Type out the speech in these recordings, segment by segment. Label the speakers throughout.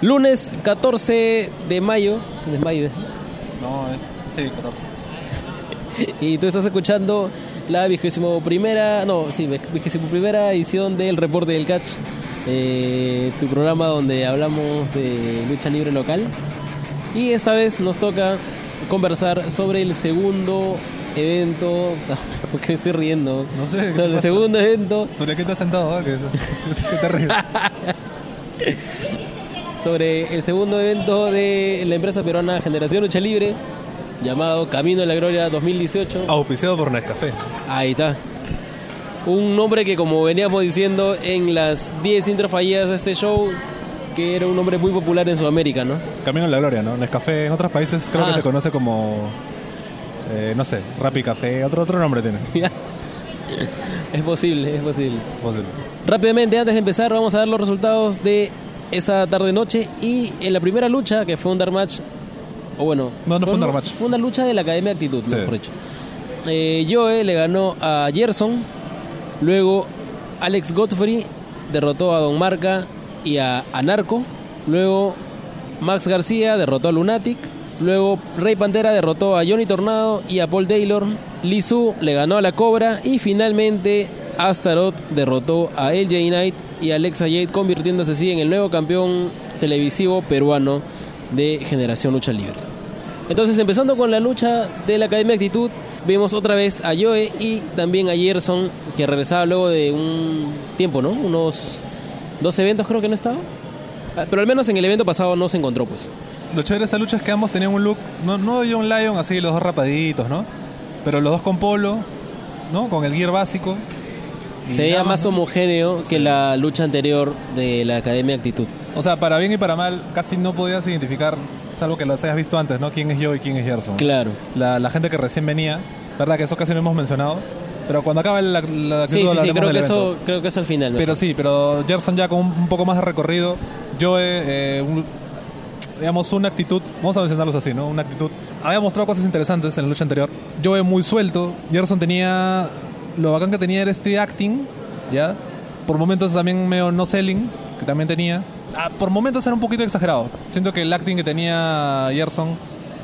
Speaker 1: Lunes 14 de mayo. De mayo.
Speaker 2: No, es. Sí, 14.
Speaker 1: Y tú estás escuchando la vigésimo primera, no, sí, vigésimo primera edición del Reporte del Catch, eh, tu programa donde hablamos de lucha libre local. Y esta vez nos toca conversar sobre el segundo evento. ¿Por qué estoy riendo?
Speaker 2: No sé, ¿qué
Speaker 1: Sobre el
Speaker 2: pasa?
Speaker 1: segundo evento.
Speaker 2: ¿Sobre qué estás sentado? ah? ¿Qué, ¿Qué te ríes?
Speaker 1: Sobre el segundo evento de la empresa peruana Generación Lucha Libre, llamado Camino de la Gloria 2018.
Speaker 2: Auspiciado por Nescafé.
Speaker 1: Ahí está. Un nombre que como veníamos diciendo en las 10 intros fallidas de este show, que era un nombre muy popular en Sudamérica, ¿no?
Speaker 2: Camino a la Gloria, ¿no? Nescafé en otros países creo
Speaker 1: Ah.
Speaker 2: que se conoce como. eh, no sé, Rappi Café, otro, otro nombre tiene.
Speaker 1: es posible, es posible.
Speaker 2: Posible.
Speaker 1: Rápidamente, antes de empezar, vamos a dar los resultados de esa tarde-noche. Y en la primera lucha, que fue un dark match, o bueno...
Speaker 2: No, no fue un dark match.
Speaker 1: Fue una lucha de la Academia de Actitud,
Speaker 2: Sí.
Speaker 1: mejor dicho. Eh, Joe le ganó a Gerson. Luego Alex Godfrey derrotó a Don Marca y a Anarco. Luego Max García derrotó a Lunatic. Luego Rey Pantera derrotó a Johnny Tornado y a Paul Taylor. Lizu le ganó a la Cobra. Y finalmente Astaroth derrotó a LJ Knight y Alexa Jade, convirtiéndose así en el nuevo campeón televisivo peruano de Generación Lucha Libre. Entonces, empezando con la lucha de la Academia Actitud, vemos otra vez a Joe y también a Gerson, que regresaba luego de un tiempo, ¿no? Unos dos eventos creo que no estaba. Ah, Pero al menos en el evento pasado no se encontró, pues.
Speaker 2: Lo chévere de esta lucha es que ambos tenían un look, no, no John Lion, así los dos rapaditos, ¿no? Pero los dos con polo, ¿no? Con el gear básico. Y
Speaker 1: Se veía
Speaker 2: nada
Speaker 1: más homogéneo que la lucha anterior de la Academia Actitud.
Speaker 2: O sea, para bien y para mal, casi no podías identificar, salvo que los hayas visto antes, ¿no? Quién es yo y quién es Gerson.
Speaker 1: Claro.
Speaker 2: La, la gente que recién venía, ¿verdad? Que eso casi no hemos mencionado. Pero cuando acaba la, la actitud
Speaker 1: Sí, sí, sí, creo
Speaker 2: del
Speaker 1: que, eso, creo que eso al final.
Speaker 2: Pero sí, pero Gerson ya con un, un poco más de recorrido. Joe, eh, un- digamos, una actitud, vamos a mencionarlos así, ¿no? Una actitud. Había mostrado cosas interesantes en la lucha anterior. Joe muy suelto. Gerson tenía. Lo bacán que tenía era este acting, ¿ya? Por momentos también medio no selling, que también tenía. Ah, por momentos era un poquito exagerado. Siento que el acting que tenía Gerson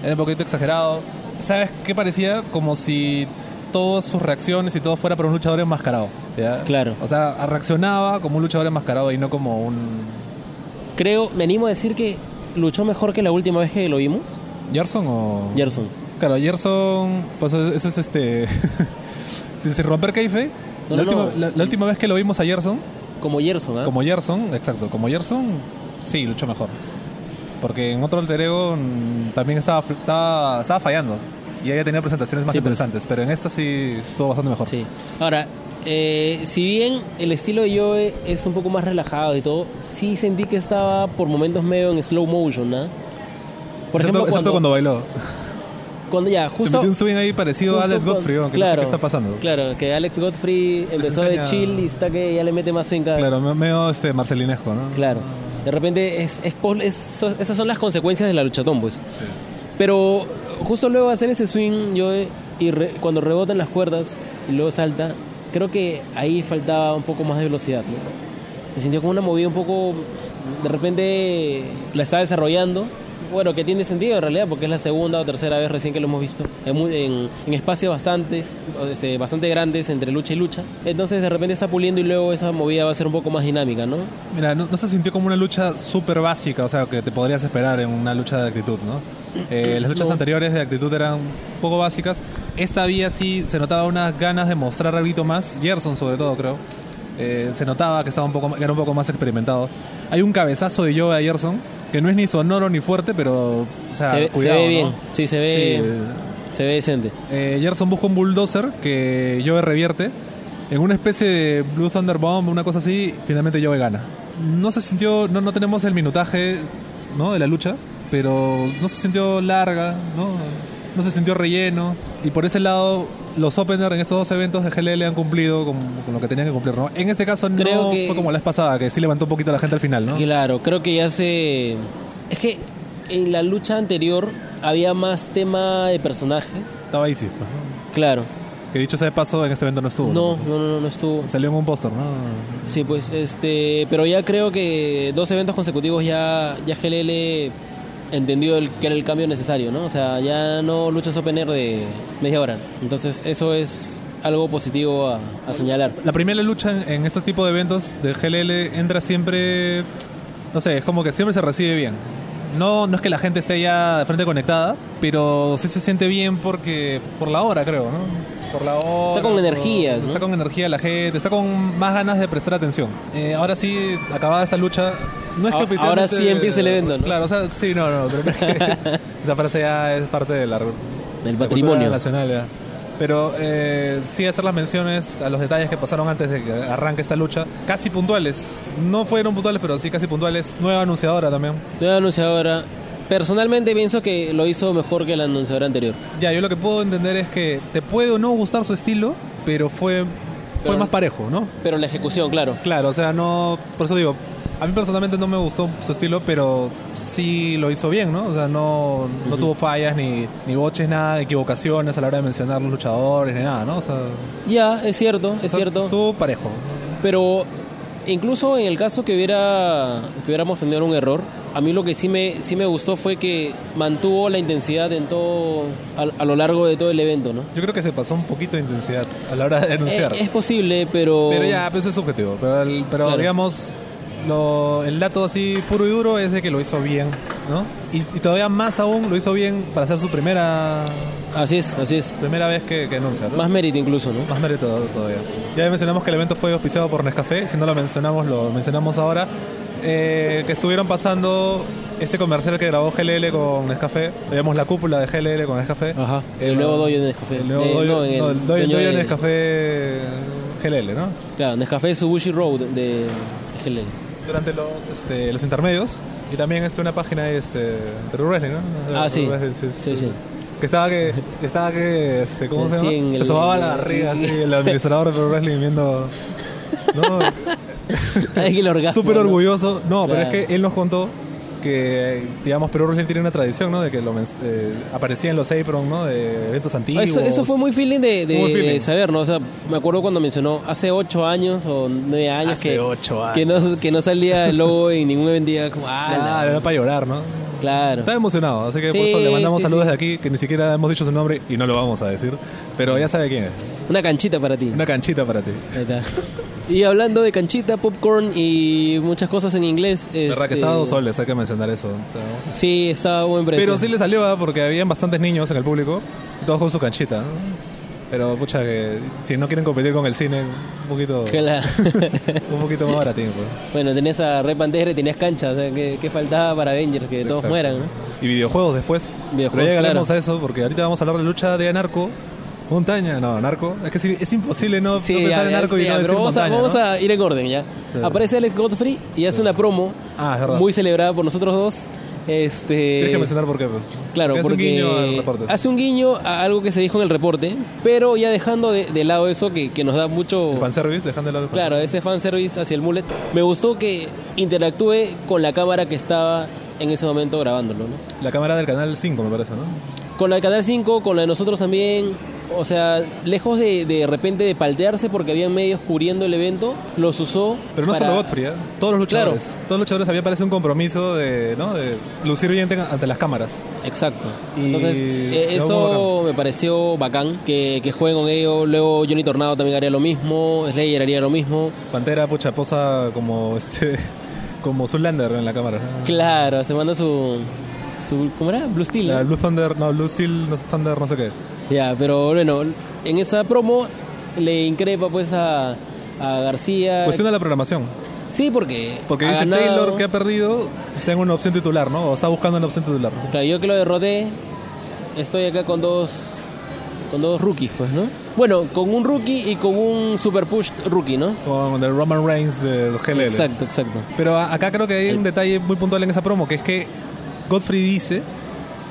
Speaker 2: era un poquito exagerado. ¿Sabes qué parecía? Como si todas sus reacciones y todo fuera para un luchador enmascarado. ¿ya?
Speaker 1: Claro.
Speaker 2: O sea, reaccionaba como un luchador enmascarado y no como un.
Speaker 1: Creo, me animo a decir que luchó mejor que la última vez que lo vimos.
Speaker 2: ¿Gerson o.?
Speaker 1: Gerson.
Speaker 2: Claro, Gerson. Pues eso es este. se romper Keife.
Speaker 1: No,
Speaker 2: la,
Speaker 1: no,
Speaker 2: última,
Speaker 1: no.
Speaker 2: la- la última vez que lo vimos a Gerson,
Speaker 1: Como Gerson, ¿ah?
Speaker 2: como Gerson, exacto, como Gerson, sí, luchó mejor. Porque en otro alter ego mm, también estaba, estaba, estaba fallando. Y había tenido presentaciones más
Speaker 1: Sí, pues.
Speaker 2: interesantes. Pero en esta sí estuvo bastante mejor.
Speaker 1: Sí. Ahora, eh, si bien el estilo de Joe es un poco más relajado y todo, sí sentí que estaba por momentos medio en slow motion, ¿no? Por
Speaker 2: excepto,
Speaker 1: ejemplo,
Speaker 2: excepto
Speaker 1: cuando,
Speaker 2: cuando bailó.
Speaker 1: Cuando ya,
Speaker 2: se
Speaker 1: justo...
Speaker 2: metió un swing ahí parecido a Alex Godfrey, aunque no sé qué está pasando.
Speaker 1: Claro, que Alex Godfrey empezó de chill y está que ya le mete más swing cada
Speaker 2: Claro, me- medio este marcelinesco, ¿no?
Speaker 1: Claro. De repente, es, es es- esas son las consecuencias de la luchatón, pues. Pero justo luego de hacer ese swing, yo y re- cuando rebota en las cuerdas y luego salta, creo que ahí faltaba un poco más de velocidad. ¿no? Se sintió como una movida un poco, de repente la está desarrollando. Bueno, que tiene sentido en realidad porque es la segunda o tercera vez recién que lo hemos visto en, en, en espacios bastantes, este, bastante grandes entre lucha y lucha. Entonces de repente está puliendo y luego esa movida va a ser un poco más dinámica, ¿no?
Speaker 2: Mira, no, no se sintió como una lucha súper básica, o sea, que te podrías esperar en una lucha de actitud, ¿no? Eh, las luchas
Speaker 1: No.
Speaker 2: anteriores de actitud eran un poco básicas. Esta vía sí se notaba unas ganas de mostrar algo más. Gerson, sobre todo, creo. Eh, se notaba que estaba un poco que era un poco más experimentado. Hay un cabezazo de Yoga a Gerson que no es ni sonoro ni fuerte, pero o sea,
Speaker 1: se, ve- se
Speaker 2: cuidado,
Speaker 1: ve
Speaker 2: ¿no?
Speaker 1: bien, sí, se ve,
Speaker 2: Sí,
Speaker 1: se ve decente.
Speaker 2: eh, Gerson busca un bulldozer que Joe revierte en una especie de Blue Thunder Bomb, una cosa así. Finalmente Joe gana. No se sintió, no, no tenemos el minutaje ¿no? de la lucha, pero no se sintió larga, ¿no? No se sintió relleno. Y por ese lado, los openers en estos dos eventos de GLL han cumplido con, con lo que tenían que cumplir. ¿no? En este caso
Speaker 1: Creo
Speaker 2: no
Speaker 1: que-
Speaker 2: fue como la vez pasada, que sí levantó un poquito a la gente al final. ¿no?
Speaker 1: Claro, creo que ya se... Es que en la lucha anterior había más tema de personajes.
Speaker 2: Estaba easy. pues, ¿no?
Speaker 1: Claro.
Speaker 2: Que dicho sea de paso, en este evento no estuvo.
Speaker 1: No, no, no, no estuvo.
Speaker 2: Salió en un póster, ¿no?
Speaker 1: Sí, pues, este, pero ya creo que dos eventos consecutivos ya, ya GLL entendió el, que era el cambio necesario, ¿no? O sea, ya no luchas open air de media hora. Entonces, eso es algo positivo a, a señalar.
Speaker 2: La primera lucha en, estos tipos de eventos de GLL entra siempre, no sé, es como que siempre se recibe bien. No, no es que la gente esté ya de frente conectada, pero sí se siente bien porque por la hora, creo, ¿no? Por la hora.
Speaker 1: Está con ¿no?
Speaker 2: Está con energía la gente, está con más ganas de prestar atención. Eh, ahora sí, acabada esta lucha, no es que
Speaker 1: Ah-
Speaker 2: oficialmente...
Speaker 1: ahora sí empieza el evento, ¿no?
Speaker 2: Claro, o sea, sí, no, no, pero no es que esa frase ya es parte
Speaker 1: Del
Speaker 2: la
Speaker 1: patrimonio.
Speaker 2: nacional ya. Pero eh, sí hacer las menciones a los detalles que pasaron antes de que arranque esta lucha, casi puntuales. No fueron puntuales, pero sí casi puntuales. Nueva anunciadora también.
Speaker 1: Nueva anunciadora. Personalmente pienso que lo hizo mejor que la anunciadora anterior.
Speaker 2: Ya, yo lo que puedo entender es que te puede o no gustar su estilo, pero fue, fue
Speaker 1: Pero-
Speaker 2: más parejo, ¿no?
Speaker 1: Pero la ejecución, claro.
Speaker 2: Claro, o sea, no. Por eso digo, a mí personalmente no me gustó su estilo, pero sí lo hizo bien, ¿no? O sea, no, no
Speaker 1: Ujú.
Speaker 2: tuvo fallas, ni, ni boches, nada, equivocaciones a la hora de mencionar los luchadores, ni nada, ¿no? O sea,
Speaker 1: Ya, es cierto, es
Speaker 2: o sea,
Speaker 1: cierto.
Speaker 2: Estuvo parejo.
Speaker 1: Pero incluso en el caso que hubiera que hubiéramos tenido un error, a mí lo que sí me sí me gustó fue que mantuvo la intensidad en todo a, a lo largo de todo el evento, ¿no?
Speaker 2: Yo creo que se pasó un poquito de intensidad a la hora de anunciar.
Speaker 1: Eh, es posible, pero
Speaker 2: pero ya, pues es subjetivo. Pero, pero
Speaker 1: Claro.
Speaker 2: digamos, lo, el dato así puro y duro es de que lo hizo bien, ¿no? Y, y todavía más aún lo hizo bien para hacer su primera
Speaker 1: así es, así es.
Speaker 2: primera vez que, que anuncia, ¿no?
Speaker 1: Más mérito incluso, ¿no?
Speaker 2: Más mérito todavía. Ya mencionamos que el evento fue auspiciado por Nescafé, si no lo mencionamos, lo mencionamos ahora. Eh, que estuvieron pasando este comercial que grabó GLL con Nescafé. Veíamos la cúpula de GLL con Nescafé.
Speaker 1: Ajá. El nuevo doyo de Nescafé.
Speaker 2: El nuevo
Speaker 1: Eh,
Speaker 2: doyo,
Speaker 1: no, el
Speaker 2: no, el doyo, Nescafé GLL, ¿no?
Speaker 1: Claro, Nescafé Subushi Road de GLL.
Speaker 2: Durante los, este, los intermedios. Y también este, una página de este, Perú Wrestling, ¿no?
Speaker 1: Ah, sí.
Speaker 2: Wrestling,
Speaker 1: Sí, sí.
Speaker 2: Que estaba que, estaba que, este, ¿cómo se llama? Se
Speaker 1: el-
Speaker 2: sobaba la barriga así, el administrador de Perú Wrestling viendo... No,
Speaker 1: Hay que el orgasmo.
Speaker 2: Súper orgulloso. No, pero es que él nos contó que, digamos, Perú Wrestling tiene una tradición, ¿no? De que lo eh, aparecía en los apron, ¿no? De eventos antiguos.
Speaker 1: Eso, eso fue muy feeling de, de-
Speaker 2: Muy feeling.
Speaker 1: de saber, ¿no? O sea, me acuerdo cuando mencionó hace ocho años o nueve años
Speaker 2: Hace
Speaker 1: que,
Speaker 2: ocho
Speaker 1: que no que no salía el logo en ningún evento y como, ah,
Speaker 2: Claro,
Speaker 1: la-
Speaker 2: era para llorar, ¿no?
Speaker 1: claro.
Speaker 2: Estaba emocionado, así que por eso le mandamos
Speaker 1: sí,
Speaker 2: saludos
Speaker 1: sí.
Speaker 2: de aquí, que ni siquiera hemos dicho su nombre y no lo vamos a decir. Pero ya sabe quién es.
Speaker 1: Una canchita para ti.
Speaker 2: Una canchita para ti.
Speaker 1: Ahí está. Y hablando de canchita, popcorn y muchas cosas en inglés.
Speaker 2: Verdad que
Speaker 1: este,
Speaker 2: estaba dos soles, hay que mencionar eso.
Speaker 1: Sí, estaba buen precio.
Speaker 2: Pero sí le salió, ¿ah? porque habían bastantes niños en el público, todos con su canchita. ¿no? Pero, pucha, que si no quieren competir con el cine, un poquito,
Speaker 1: la-
Speaker 2: un poquito más baratín. Pues.
Speaker 1: bueno, tenías a Rey Pantera y tenías cancha. O sea, ¿qué, qué faltaba para Avengers? Que todos
Speaker 2: Exacto.
Speaker 1: mueran, ¿no?
Speaker 2: Y videojuegos después.
Speaker 1: Videojuegos,
Speaker 2: Pero ya llegaremos
Speaker 1: claro.
Speaker 2: a eso, porque ahorita vamos a hablar de lucha de Narco. Montaña, no, Narco. Es que sí, es imposible no, pensar
Speaker 1: ya,
Speaker 2: en
Speaker 1: ya,
Speaker 2: Narco y
Speaker 1: ya,
Speaker 2: no decir
Speaker 1: vamos, a, vamos
Speaker 2: ¿no?
Speaker 1: a ir en orden ya.
Speaker 2: Sí.
Speaker 1: Aparece Alex Godfrey y hace una promo
Speaker 2: Ah,
Speaker 1: muy celebrada por nosotros dos. Este,
Speaker 2: Tienes que mencionar por qué, pues.
Speaker 1: Claro,
Speaker 2: Que hace
Speaker 1: porque
Speaker 2: un guiño al
Speaker 1: hace un guiño a algo que se dijo en el reporte, pero ya dejando de, de lado eso que, que nos da mucho...
Speaker 2: El fanservice, dejando de lado el
Speaker 1: Claro, ese fanservice hacia el mullet. Me gustó que interactúe con la cámara que estaba en ese momento grabándolo, ¿no?
Speaker 2: La cámara del canal 5, me parece, ¿no?
Speaker 1: Con la de Canal 5, con la de nosotros también. O sea, lejos de de repente de paltearse porque había medios cubriendo el evento, los usó.
Speaker 2: Pero no
Speaker 1: para-
Speaker 2: solo Godfrey, ¿eh? todos los luchadores. Todos los luchadores había parece un compromiso de, ¿no? de lucir bien ante las cámaras.
Speaker 1: Exacto.
Speaker 2: Y
Speaker 1: Entonces, eh, eso me pareció bacán, que, que jueguen con ello. Luego Johnny Tornado también haría lo mismo, Slayer haría lo mismo.
Speaker 2: Pantera, pucha, posa como este como Zoolander en la cámara.
Speaker 1: Claro, se manda su... su ¿Cómo era? Blue Steel.
Speaker 2: Blue Thunder, no, Blue Steel, no, Thunder, no sé qué.
Speaker 1: Ya, pero bueno, en esa promo le increpa pues a, a García.
Speaker 2: Cuestiona la programación.
Speaker 1: Sí, porque.
Speaker 2: Porque dice
Speaker 1: ganado.
Speaker 2: Taylor que ha perdido, está en una opción titular, ¿no? O está buscando una opción titular.
Speaker 1: Claro, yo que lo derroté, estoy acá con dos. Con dos rookies, pues, ¿no? Bueno, con un rookie y con un super push rookie, ¿no?
Speaker 2: Con el Roman Reigns del GLL.
Speaker 1: Exacto, exacto.
Speaker 2: Pero acá creo que hay un detalle muy puntual en esa promo, que es que Godfrey dice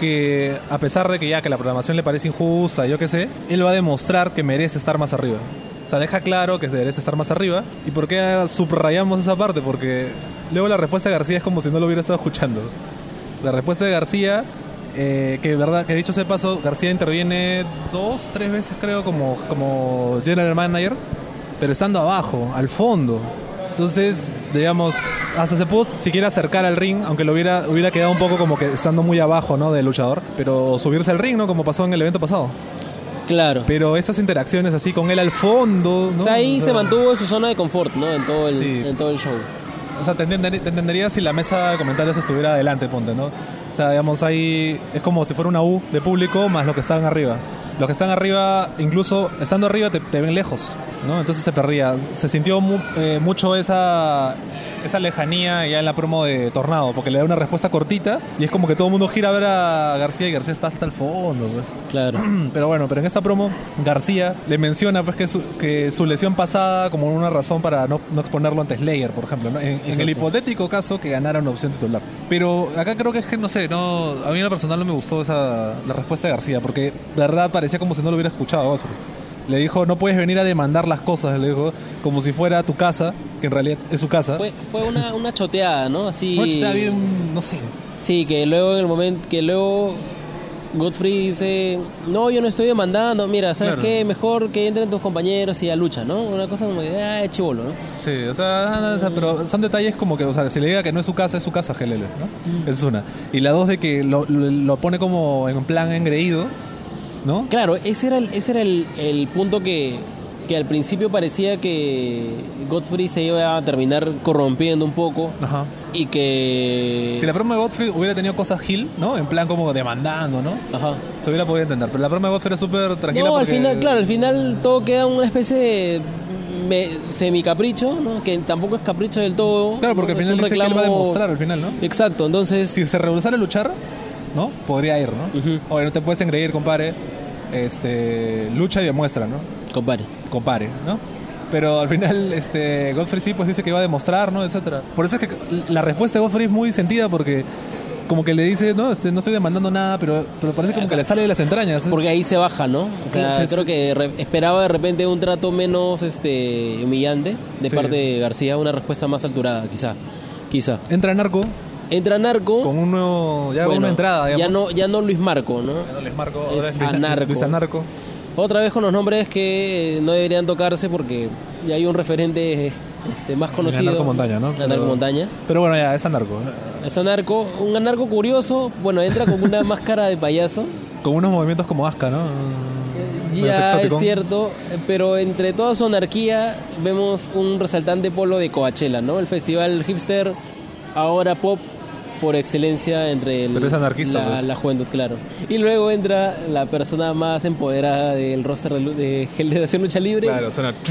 Speaker 2: que a pesar de que ya que la programación le parece injusta, yo qué sé, él va a demostrar que merece estar más arriba. O sea, deja claro que merece estar más arriba. ¿Y por qué subrayamos esa parte? Porque luego la respuesta de García es como si no lo hubiera estado escuchando. La respuesta de García eh, que verdad, que dicho sea paso, García interviene dos, tres veces creo como, como general manager, pero estando abajo, al fondo. Entonces, digamos, hasta se pudo siquiera acercar al ring, aunque lo hubiera, hubiera quedado un poco como que estando muy abajo, ¿no? Del luchador, pero subirse al ring, ¿no? Como pasó en el evento pasado.
Speaker 1: Claro.
Speaker 2: Pero estas interacciones así con él al fondo, ¿no?
Speaker 1: O sea, ahí
Speaker 2: O
Speaker 1: se mantuvo en su zona de confort, ¿no? En todo el,
Speaker 2: Sí.
Speaker 1: en todo el show.
Speaker 2: O sea, te, entender- te entendería si la mesa de comentarios estuviera adelante, ponte, ¿no? O sea, digamos, ahí es como si fuera una U de público más los que están arriba. Los que están arriba, incluso estando arriba, te, te ven lejos, ¿no? Entonces se perdía. Se sintió mu- eh, mucho esa, esa lejanía ya en la promo de Tornado, porque le da una respuesta cortita y es como que todo el mundo gira a ver a García y García está hasta el fondo, pues.
Speaker 1: Claro.
Speaker 2: Pero bueno, pero en esta promo García le menciona pues que su, que su lesión pasada como una razón para no, no exponerlo ante Slayer, por ejemplo, ¿no? en, en el hipotético caso que ganara una opción titular. Pero acá creo que es que no sé, no a mí en lo personal no me gustó esa la respuesta de García porque de verdad parecía como si no lo hubiera escuchado. Osprey. Le dijo, no puedes venir a demandar las cosas, le dijo, como si fuera tu casa, que en realidad es su casa.
Speaker 1: Fue, fue una, una choteada, ¿no? Así.
Speaker 2: Una bien, no sé.
Speaker 1: Sí, que luego en el momento. Que luego. Godfrey dice, no, yo no estoy demandando, mira, ¿sabes
Speaker 2: Claro.
Speaker 1: qué? Mejor que entren tus compañeros y a lucha, ¿no? Una cosa como que, ah, es chivolo, ¿no?
Speaker 2: Sí, o sea, pero son detalles como que, o sea, si le diga que no es su casa, es su casa, GLL, ¿no? Esa es una. Y la dos de que lo, lo- lo pone como en plan engreído, ¿no?
Speaker 1: Claro, ese era el, ese era el, el punto que, que al principio parecía que Godfrey se iba a terminar corrompiendo un poco
Speaker 2: Ajá.
Speaker 1: y que...
Speaker 2: Si la broma de Godfrey hubiera tenido cosas Gil, ¿no? En plan como demandando, ¿no?
Speaker 1: Ajá.
Speaker 2: Se hubiera podido entender. Pero la broma de Godfrey era súper tranquila
Speaker 1: No, al
Speaker 2: porque-
Speaker 1: final, claro, al final todo queda una especie de me- semi-capricho, ¿no? Que tampoco es capricho del todo.
Speaker 2: Claro, porque al
Speaker 1: Es
Speaker 2: final
Speaker 1: un
Speaker 2: dice que él va a
Speaker 1: reclamo-
Speaker 2: demostrar al final, ¿no?
Speaker 1: Exacto, entonces...
Speaker 2: Si se rehusara a luchar, ¿no? Podría ir, ¿no?
Speaker 1: Ujú.
Speaker 2: Oye, no te puedes engreír, compadre. Este, lucha y demuestra, ¿no?
Speaker 1: Compadre.
Speaker 2: compare, ¿no? Pero al final, este, Godfrey sí, pues dice que va a demostrar, ¿no? Etcétera. Por eso es que la respuesta de Godfrey es muy sentida porque como que le dice, no, este, no estoy demandando nada, pero, pero parece como que le sale de las entrañas.
Speaker 1: Porque ahí se baja, ¿no? O sea, creo que re- esperaba de repente un trato menos este humillante de
Speaker 2: Sí.
Speaker 1: parte de García, una respuesta más alturada, quizá. Quizá.
Speaker 2: Entra Narco
Speaker 1: Entra Narco.
Speaker 2: con un nuevo, ya
Speaker 1: bueno,
Speaker 2: una entrada,
Speaker 1: ya
Speaker 2: digamos.
Speaker 1: no, ya no Luis Marco, ¿no?
Speaker 2: Ya no Luis Marco, ahora es Luis,
Speaker 1: Anarco.
Speaker 2: Luis Anarco.
Speaker 1: Otra vez con los nombres que eh, no deberían tocarse porque ya hay un referente este, más conocido.
Speaker 2: Anarco Montaña, ¿no?
Speaker 1: Anarco
Speaker 2: Pero-
Speaker 1: Montaña.
Speaker 2: Pero bueno, ya, es Anarco.
Speaker 1: Es anarco, un anarco curioso, bueno, entra con una máscara de payaso.
Speaker 2: Con unos movimientos como Aska, ¿no?
Speaker 1: Ya es cierto, pero entre toda su anarquía vemos un resaltante polo de Coachella, ¿no? El festival hipster, ahora pop por excelencia entre el- la,
Speaker 2: pues.
Speaker 1: la juventud, claro. Y luego entra la persona más empoderada del roster de, de Generación Lucha Libre.
Speaker 2: Claro, suena...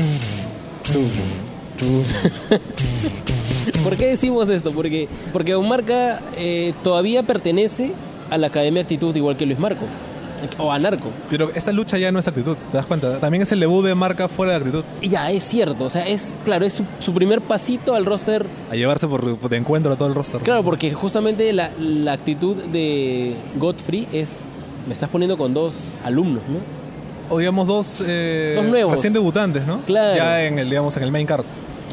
Speaker 1: ¿Por qué decimos esto? Porque, porque Don Marca eh, todavía pertenece a la Academia Actitud igual que Luis Marco. O Anarco.
Speaker 2: Pero esta lucha ya no es actitud, ¿te das cuenta? También es el debut de marca fuera de actitud.
Speaker 1: Ya, es cierto. O sea, es, claro, es su, su primer pasito al roster.
Speaker 2: A llevarse por, de encuentro a todo el roster.
Speaker 1: Claro, porque justamente la, la actitud de Godfrey es, me estás poniendo con dos alumnos, ¿no?
Speaker 2: O digamos dos, eh,
Speaker 1: Dos nuevos.
Speaker 2: recién debutantes, ¿no?
Speaker 1: Claro.
Speaker 2: Ya en el, digamos, en el main card.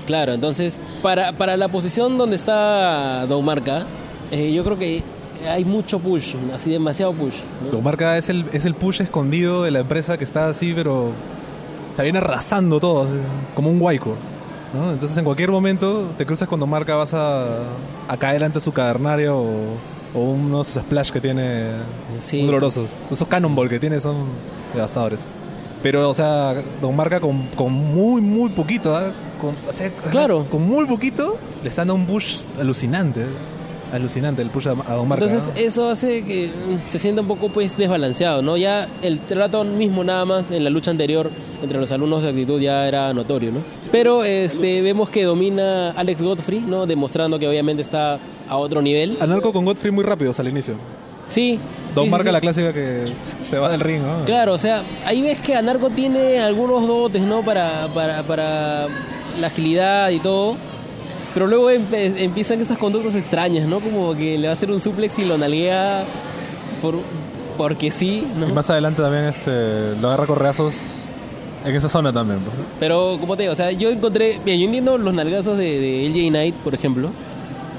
Speaker 1: Claro, entonces, para, para la posición donde está Don Marca, eh, yo creo que hay mucho push, así demasiado push. ¿no?
Speaker 2: Tu marca es el, es el push escondido de la empresa que está así, pero se viene arrasando todo, así, como un guayco. ¿no? Entonces en cualquier momento te cruzas con tu marca, vas a, a caer ante su cavernario o, o unos splash que tiene
Speaker 1: Sí.
Speaker 2: muy dolorosos. Esos cannonball que tiene son devastadores. Pero, o sea, Don Marca con, con muy, muy poquito, ¿ah? con, o sea,
Speaker 1: Claro.
Speaker 2: con muy poquito, le están dando un push alucinante. Alucinante el push a, Don Marca.
Speaker 1: Entonces
Speaker 2: ¿no?
Speaker 1: eso hace que se sienta un poco pues desbalanceado, ¿no? Ya el trato mismo nada más en la lucha anterior entre los alumnos de actitud ya era notorio, ¿no? Pero este vemos que domina Alex Godfrey, ¿no? Demostrando que obviamente está a otro nivel.
Speaker 2: Anarco con Godfrey muy rápidos al inicio.
Speaker 1: Sí.
Speaker 2: Don
Speaker 1: sí, sí,
Speaker 2: Marca
Speaker 1: sí.
Speaker 2: la clásica que se va del ring, ¿no?
Speaker 1: Claro, o sea, ahí ves que Anarco tiene algunos dotes, ¿no? Para, para, para la agilidad y todo. Pero luego empe- empiezan estas conductas extrañas, ¿no? Como que le va a hacer un suplex y lo nalguea por, porque sí, ¿no?
Speaker 2: Y más adelante también este, lo agarra correazos en esa zona también. pues, ¿no?
Speaker 1: Pero, como te digo, o sea, yo encontré. Bien, yo entiendo los nalgazos de, de LJ Knight, por ejemplo.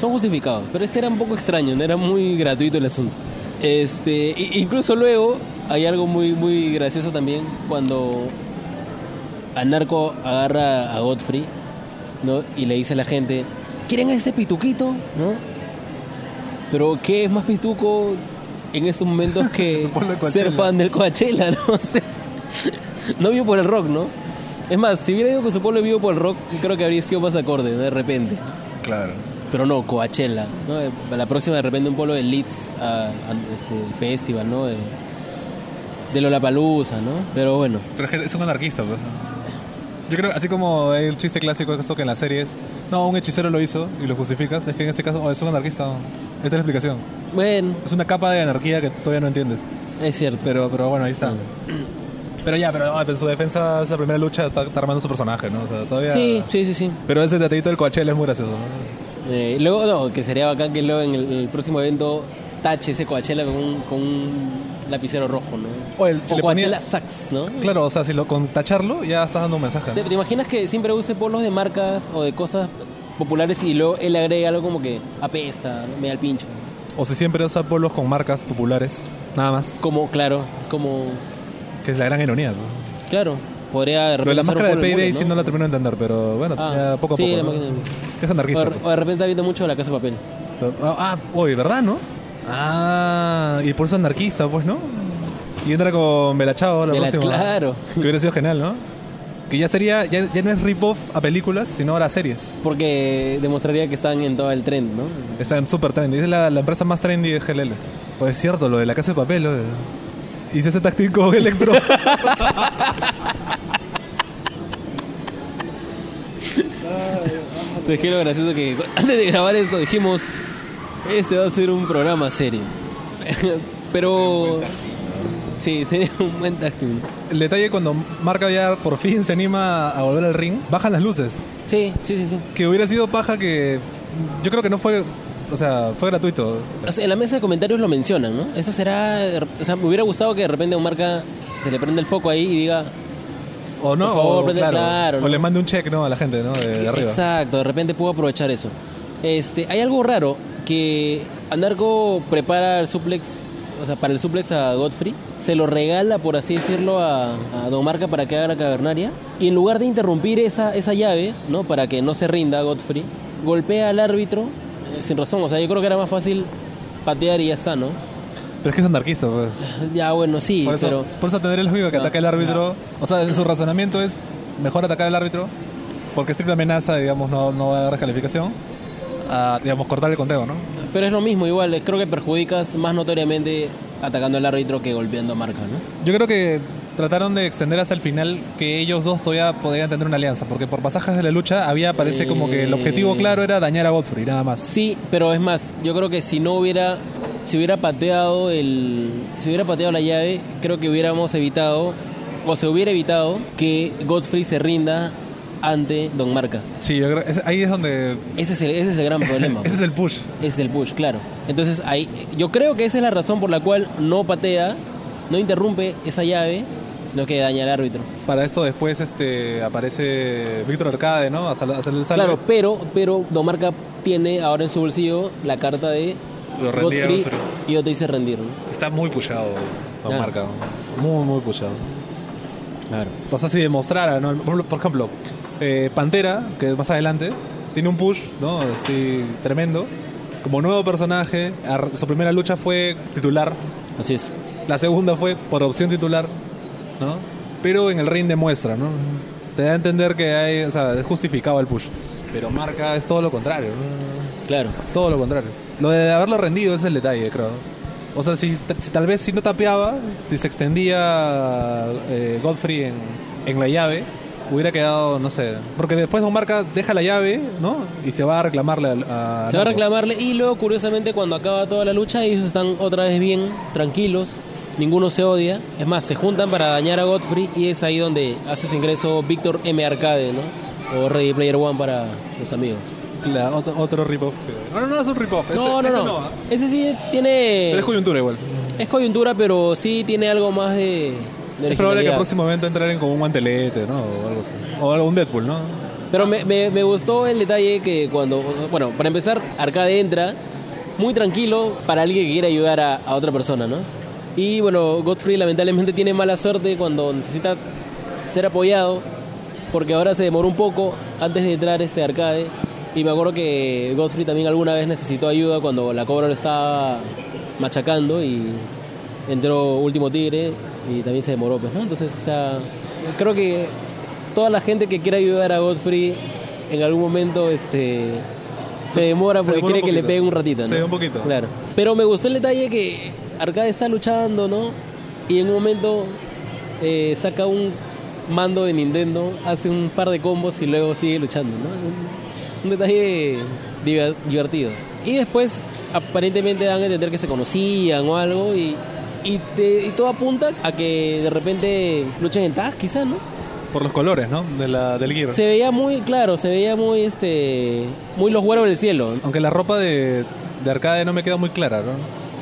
Speaker 1: Son justificados. Pero este era un poco extraño, no era muy gratuito el asunto. Este, incluso luego hay algo muy muy gracioso también cuando Anarco agarra a Godfrey, ¿no? Y le dice a la gente, ¿quieren ese pituquito? ¿No? Pero ¿qué es más pituco en estos momentos que ser fan del Coachella, ¿no? O sea, no vivo por el rock, ¿no? Es más, si hubiera ido con su pueblo vivo por el rock, creo que habría sido más acorde, ¿no? de repente.
Speaker 2: Claro.
Speaker 1: Pero no, Coachella, ¿no? Eh, La próxima de repente un pueblo de Leeds a, a- este, festival, ¿no? De, de Lollapalooza, ¿no? Pero bueno,
Speaker 2: Pero es que es un anarquista, pues. Yo creo, así como el chiste clásico es esto que en las series, no, un hechicero lo hizo y lo justificas, es que en este caso oh, es un anarquista. ¿no? Esta es la explicación.
Speaker 1: bueno,
Speaker 2: Es una capa de anarquía que todavía no entiendes.
Speaker 1: es cierto.
Speaker 2: Pero, pero bueno, ahí está. Pero ya, pero ah, en su defensa, esa primera lucha está, está armando su personaje, ¿no? O sea, todavía...
Speaker 1: Sí, sí, sí, sí.
Speaker 2: Pero ese detallito del Coachella es muy gracioso. ¿no?
Speaker 1: Eh, luego, no, que sería bacán que luego en el, en el próximo evento tache ese Coachella con un, con un lapicero rojo, ¿no?
Speaker 2: O el- se
Speaker 1: o
Speaker 2: le ponía-
Speaker 1: Sax, ¿no?
Speaker 2: Claro, o sea, si lo con tacharlo ya estás dando un mensaje.
Speaker 1: ¿Te,
Speaker 2: ¿no?
Speaker 1: te imaginas que siempre use polos de marcas o de cosas populares y luego él agrega algo como que apesta, ¿no? me da el pincho?
Speaker 2: O si siempre usa polos con marcas populares, nada más.
Speaker 1: Como, claro, como,
Speaker 2: Que es la gran ironía. ¿no?
Speaker 1: claro, podría de
Speaker 2: Lo de la máscara de Payday
Speaker 1: mullet,
Speaker 2: sí no la termino de entender, pero bueno,
Speaker 1: Ah,
Speaker 2: ya poco a
Speaker 1: sí,
Speaker 2: poco.
Speaker 1: la
Speaker 2: ¿no? Es
Speaker 1: O
Speaker 2: anarquista.
Speaker 1: de,
Speaker 2: pues.
Speaker 1: o de repente está viendo mucho la casa de papel.
Speaker 2: Ah, ah, oye, ¿verdad, no? Ah, y por eso anarquista, pues, ¿no? Y entra con Belachao la
Speaker 1: Bela-
Speaker 2: próxima.
Speaker 1: claro.
Speaker 2: Que hubiera sido genial, ¿no? Que ya sería, ya, ya no es rip-off a películas, sino ahora a series.
Speaker 1: Porque demostraría que están en todo el trend, ¿no?
Speaker 2: Está en super trendy. Es la, la empresa más trendy de GLL. Pues es cierto, lo de la casa de papel. ¿no? Hice ese táctico electro.
Speaker 1: Es que lo gracioso que antes de grabar esto dijimos, este va a ser un programa serio. Pero... Sí, sería un buen team.
Speaker 2: El detalle cuando Marca ya por fin se anima a volver al ring, bajan las luces.
Speaker 1: Sí, sí, sí, sí.
Speaker 2: Que hubiera sido paja que. Yo creo que no fue. O sea, fue gratuito.
Speaker 1: O sea, en la mesa de comentarios lo mencionan, ¿no? Eso será... O sea, me hubiera gustado que de repente a un marca se le prenda el foco ahí y diga...
Speaker 2: O no,
Speaker 1: Por favor,
Speaker 2: o,
Speaker 1: prende-
Speaker 2: claro,
Speaker 1: claro,
Speaker 2: o
Speaker 1: ¿no?
Speaker 2: le mande un check ¿no? a la gente ¿no? de, de arriba.
Speaker 1: Exacto, de repente puedo aprovechar eso. Este, hay algo raro que Anarco prepara el suplex, o sea, para el suplex a Godfrey, se lo regala, por así decirlo, a, a Don Marca para que haga la cavernaria, y en lugar de interrumpir esa, esa llave, ¿no? Para que no se rinda Godfrey, golpea al árbitro eh, sin razón. O sea, yo creo que era más fácil patear y ya está, ¿no?
Speaker 2: Pero es que es anarquista, pues.
Speaker 1: Ya, bueno, sí,
Speaker 2: Por eso,
Speaker 1: pero...
Speaker 2: por eso tener el lógico que
Speaker 1: No,
Speaker 2: ataque al árbitro. O sea, en su razonamiento es mejor atacar al árbitro porque es triple amenaza, digamos, no, no va a dar descalificación. A, digamos, cortar el conteo, ¿no?
Speaker 1: Pero es lo mismo, igual, eh, creo que perjudicas más notoriamente atacando al árbitro que golpeando a Marca, ¿no?
Speaker 2: Yo creo que trataron de extender hasta el final que ellos dos todavía podían tener una alianza, porque por pasajes de la lucha había, parece como que el objetivo
Speaker 1: Eh.
Speaker 2: claro era dañar a Godfrey, nada más.
Speaker 1: Sí, pero es más, yo creo que si no hubiera, si hubiera pateado el, si hubiera pateado la llave, creo que hubiéramos evitado, o se hubiera evitado que Godfrey se rinda ante Don Marca.
Speaker 2: Sí, yo creo ahí es donde...
Speaker 1: Ese es el, ese es el gran problema.
Speaker 2: Ese es el push.
Speaker 1: Ese es el push, claro. Entonces ahí, yo creo que esa es la razón por la cual no patea, no interrumpe esa llave, no que daña al árbitro.
Speaker 2: Para esto después este aparece Víctor Arcade, ¿no? A sal- a salve.
Speaker 1: Claro, pero, pero Don Marca tiene ahora en su bolsillo la carta de
Speaker 2: Lo
Speaker 1: Godfrey. y yo te hice rendir. ¿no?
Speaker 2: Está muy pushado, Don. Marca. Muy, muy pushado.
Speaker 1: Claro.
Speaker 2: O sea, si demostrara, ¿no? Por ejemplo, eh, Pantera, que más adelante, tiene un push, ¿no? Así, tremendo. Como nuevo personaje, su primera lucha fue titular,
Speaker 1: Así es.
Speaker 2: la segunda fue por opción titular, ¿no? Pero en el ring demuestra, ¿no? Te da a entender que hay, o sea, es justificado el push. Pero Marca es todo lo contrario, ¿no?
Speaker 1: Claro.
Speaker 2: Es todo lo contrario. Lo de haberlo rendido es el detalle, creo. O sea, si, si tal vez si no tapeaba, si se extendía eh, Godfrey en, en la llave, hubiera quedado, no sé. Porque después Don Marca deja la llave, ¿no? Y se va a reclamarle a.
Speaker 1: Se va a reclamarle y luego, curiosamente, cuando acaba toda la lucha, ellos están otra vez bien, tranquilos, ninguno se odia. Es más, se juntan para dañar a Godfrey y es ahí donde hace su ingreso Víctor M. Arcade, ¿no? O Ready Player One para los amigos.
Speaker 2: La- otro, otro rip-off. No, no, no es un rip-off. Este-
Speaker 1: no, no,
Speaker 2: este
Speaker 1: no.
Speaker 2: ¿ah?
Speaker 1: Ese sí tiene...
Speaker 2: Pero es coyuntura igual.
Speaker 1: es coyuntura, pero sí tiene algo más de...
Speaker 2: Es probable que el próximo evento entren como un guantelete, ¿no? O algo así. O algo, un Deadpool, ¿no?
Speaker 1: Pero me, me, me gustó el detalle que cuando, bueno, para empezar, Arcade entra muy tranquilo para alguien que quiere ayudar a, a otra persona, ¿no? Y bueno, Godfrey lamentablemente tiene mala suerte cuando necesita ser apoyado, porque ahora se demoró un poco antes de entrar este arcade. Y me acuerdo que Godfrey también alguna vez necesitó ayuda cuando la cobra lo estaba machacando y entró Último Tigre y también se demoró, pues, ¿no? Entonces, o sea, creo que toda la gente que quiera ayudar a Godfrey en algún momento este se demora
Speaker 2: Se
Speaker 1: porque
Speaker 2: demora
Speaker 1: quiere que le peguen un ratito, ¿no?
Speaker 2: Se ve un poquito.
Speaker 1: Claro. Pero me gustó el detalle que Arcade está luchando, ¿no? Y en un momento eh, saca un mando de Nintendo, hace un par de combos y luego sigue luchando, ¿no? Un, un detalle diver- divertido. Y después, aparentemente dan a entender que se conocían o algo y, y, te- y todo apunta a que de repente luchen en tag, quizás, ¿no?
Speaker 2: Por los colores, ¿no? De la, del Gear.
Speaker 1: Se veía muy, claro, se veía muy, este, muy los güeros del cielo.
Speaker 2: Aunque la ropa de, de arcade no me queda muy clara, ¿no?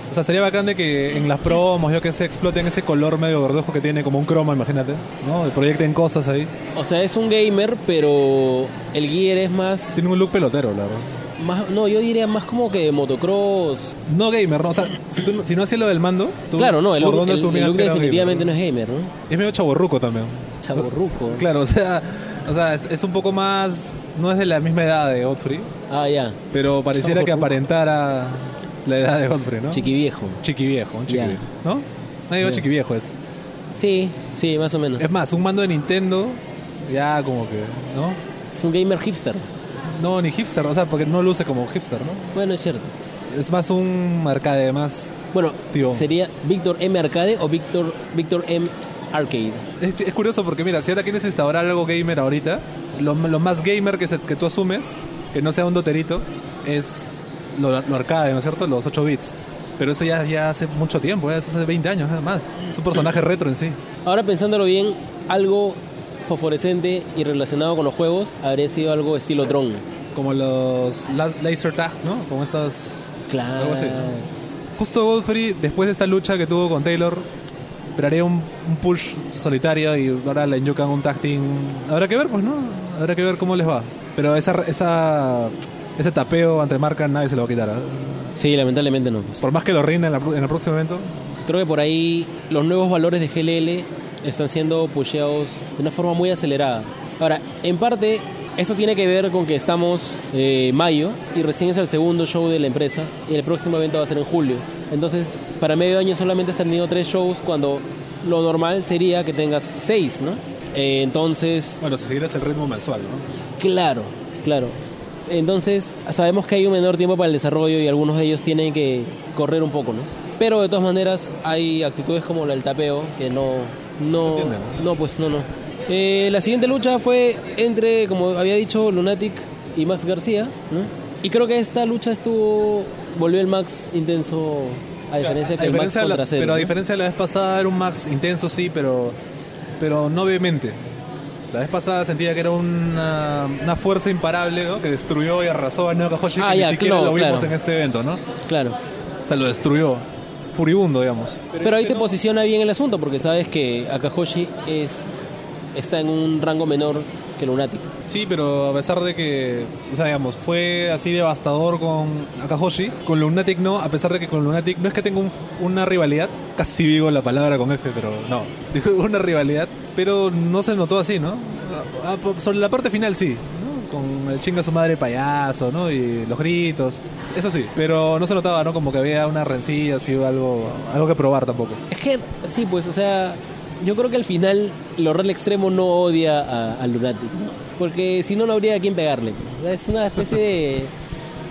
Speaker 2: O sea, sería bacán de que en las promos, yo que sé, exploten ese color medio verdojo que tiene, como un croma, imagínate, ¿no? Proyecten cosas ahí.
Speaker 1: O sea, es un gamer, pero el gear es más,
Speaker 2: Tiene un look pelotero, la verdad.
Speaker 1: Más no, yo diría más como que motocross.
Speaker 2: No gamer, ¿no? O sea, si, tú, si no hacías lo del mando, tú,
Speaker 1: Claro, no, el
Speaker 2: ¿por
Speaker 1: look,
Speaker 2: dónde
Speaker 1: el- el
Speaker 2: asumías
Speaker 1: look
Speaker 2: que era
Speaker 1: definitivamente
Speaker 2: gamer,
Speaker 1: no es gamer, ¿no?
Speaker 2: Es medio chaborruco también.
Speaker 1: Chaborruco.
Speaker 2: Claro, o sea, o sea, es- es un poco más... No es de la misma edad de Godfrey,
Speaker 1: Ah, ya.
Speaker 2: pero pareciera que aparentara la edad de Godfrey, ¿no?
Speaker 1: Chiqui viejo.
Speaker 2: Chiqui viejo, un chiqui
Speaker 1: Ya.
Speaker 2: viejo, ¿no? No digo
Speaker 1: Ya.
Speaker 2: chiqui viejo, es.
Speaker 1: Sí, sí, más o menos.
Speaker 2: Es más, un mando de Nintendo, ya como que, ¿no?
Speaker 1: Es un gamer hipster.
Speaker 2: No, ni hipster, o sea, porque no luce como hipster, ¿no?
Speaker 1: Bueno, es cierto.
Speaker 2: Es más un arcade, más...
Speaker 1: Bueno,
Speaker 2: Tío.
Speaker 1: sería Víctor M Arcade o Víctor Víctor M Arcade.
Speaker 2: Es, es curioso porque, mira, si ahora quieres instaurar algo gamer ahorita, lo, lo más gamer que, se- que tú asumes, que no sea un doterito, es lo, lo arcade, ¿no es cierto? Los 8 bits. Pero eso ya, ya hace mucho tiempo, ya hace 20 años nada más. Es un personaje retro en sí.
Speaker 1: Ahora pensándolo bien, algo fosforescente y relacionado con los juegos habría sido algo estilo Tron.
Speaker 2: Como los la- laser tag, ¿no? Como estas...
Speaker 1: Claro.
Speaker 2: Algo así, Justo Godfrey, después de esta lucha que tuvo con Taylor, esperaría un, un push solitario y ahora le enyucan un tag team. Habrá que ver, pues, ¿no? Habrá que ver cómo les va. Pero esa, esa, ese tapeo ante marca nadie se lo va a quitar. ¿eh?
Speaker 1: Sí, lamentablemente no. pues.
Speaker 2: Por más que lo rinda en, la- en el próximo evento.
Speaker 1: Creo que por ahí los nuevos valores de GLL están siendo pusheados de una forma muy acelerada. Ahora, en parte, esto tiene que ver con que estamos eh, mayo y recién es el segundo show de la empresa y el próximo evento va a ser en julio. Entonces, para medio año solamente has tenido tres shows cuando lo normal sería que tengas seis, ¿no? Eh, entonces,
Speaker 2: Bueno, si siguieras el ritmo mensual, ¿no?
Speaker 1: Claro, claro. Entonces, sabemos que hay un menor tiempo para el desarrollo y algunos de ellos tienen que correr un poco, ¿no? Pero de todas maneras hay actitudes como la del tapeo que no no no pues no no. Eh, la siguiente lucha fue entre, como había dicho, Lunatic y Max García, ¿no? Y creo que esta lucha estuvo volvió el Max intenso a diferencia
Speaker 2: A
Speaker 1: que el Max
Speaker 2: diferencia de la-
Speaker 1: Cero,
Speaker 2: pero a diferencia de la vez pasada era un Max intenso, sí, pero, pero no vehemente. La vez pasada sentía que era una, una fuerza imparable ¿no? que destruyó y arrasó a Neo Kahoshi
Speaker 1: Ah,
Speaker 2: que
Speaker 1: ya,
Speaker 2: ni siquiera
Speaker 1: claro,
Speaker 2: lo vimos
Speaker 1: claro.
Speaker 2: en este evento, ¿no?
Speaker 1: Claro.
Speaker 2: O sea, lo destruyó. Furibundo, digamos.
Speaker 1: Pero ahí te posiciona bien el asunto porque sabes que Akahoshi es está en un rango menor que Lunatic.
Speaker 2: Sí, pero a pesar de que, o sea, digamos, fue así devastador con Akahoshi, con Lunatic no, a pesar de que con Lunatic no es que tenga un- una rivalidad, casi digo la palabra con F, pero no, digo una rivalidad, pero no se notó así, ¿no? Ah, ah, Sobre la parte final sí, ¿no? Con el chinga su madre payaso, ¿no? Y los gritos, eso sí, pero no se notaba, ¿no? Como que había una rencilla, así, algo, algo que probar tampoco.
Speaker 1: Es que sí, pues, o sea, yo creo que al final el horror extremo no odia a, a Lunatic, ¿no? porque si no no habría a quién pegarle. Es una especie de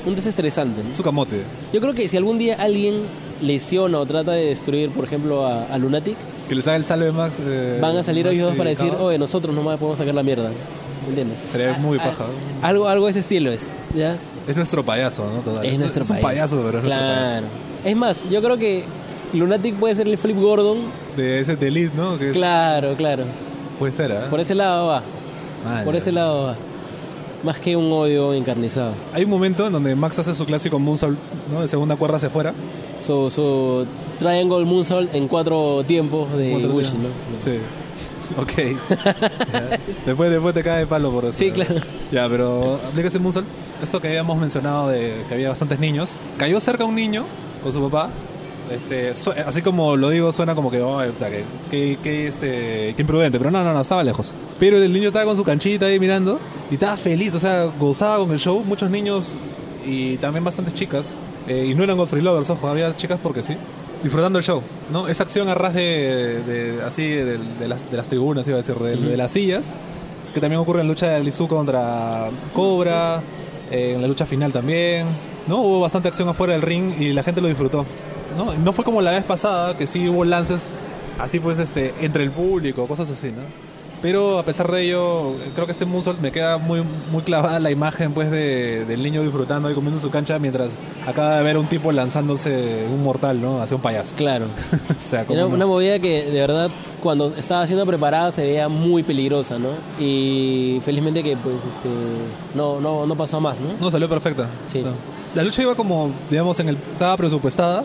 Speaker 1: un desestresante. ¿no?
Speaker 2: Su camote.
Speaker 1: Yo creo que si algún día alguien lesiona o trata de destruir, por ejemplo, a, a Lunatic,
Speaker 2: Que les haga el salve Max. eh,
Speaker 1: van a salir ellos dos para decir, oye, nosotros nomás podemos sacar la mierda. ¿Me entiendes?
Speaker 2: Sería muy paja.
Speaker 1: Algo, algo de ese estilo es, ¿ya?
Speaker 2: Es nuestro payaso, ¿no? Total.
Speaker 1: Es nuestro
Speaker 2: es un payaso, pero es nuestro
Speaker 1: claro.
Speaker 2: payaso.
Speaker 1: Es más, yo creo que Lunatic puede ser el Flip Gordon.
Speaker 2: De ese de Elite, ¿no? Que es-
Speaker 1: Claro, claro.
Speaker 2: Puede ser, ¿eh?
Speaker 1: Por ese lado va.
Speaker 2: Ah,
Speaker 1: Por ese lado va. Más que un odio encarnizado.
Speaker 2: Hay un momento en donde Max hace su clásico moonsault, ¿no? De segunda cuerda hacia afuera.
Speaker 1: Su, su Triangle Moonsault en cuatro tiempos de
Speaker 2: Cuatro.
Speaker 1: ¿no?
Speaker 2: Sí. Ok. Ya. Después, después te cae palo por eso.
Speaker 1: Sí, claro.
Speaker 2: Ya, pero aplicas el moonsault. Esto que habíamos mencionado de que había bastantes niños. Cayó cerca un niño con su papá. Este, su- así como lo digo, suena como que, "Ay, puta, que, que, que, este, que imprudente. Pero no, no, no, estaba lejos. Pero el niño estaba con su canchita ahí mirando y estaba feliz, o sea, gozaba con el show. Muchos niños y también bastantes chicas. eh, y no eran Godfrey Lovers, ojo, había chicas porque sí. Disfrutando el show, ¿no? Esa acción a ras de, de- así de, de las, de las tribunas, iba a decir, de, de las sillas, que también ocurre en la lucha de Lizu contra Cobra, eh, en la lucha final también, ¿no? Hubo bastante acción afuera del ring y la gente lo disfrutó, ¿no? No fue como la vez pasada, que sí hubo lances así pues este entre el público, cosas así, ¿no? Pero a pesar de ello, creo que este Moonsault me queda muy, muy clavada la imagen pues de, del niño disfrutando y comiendo su cancha mientras acaba de ver a un tipo lanzándose un mortal, ¿no? Hacia un payaso.
Speaker 1: Claro.
Speaker 2: o sea, como
Speaker 1: Era
Speaker 2: no-
Speaker 1: una movida que de verdad cuando estaba siendo preparada se veía muy peligrosa, ¿no? Y felizmente que pues este no no no pasó más, ¿no?
Speaker 2: No, salió perfecta.
Speaker 1: Sí.
Speaker 2: O sea, la lucha iba como, digamos, en el, estaba presupuestada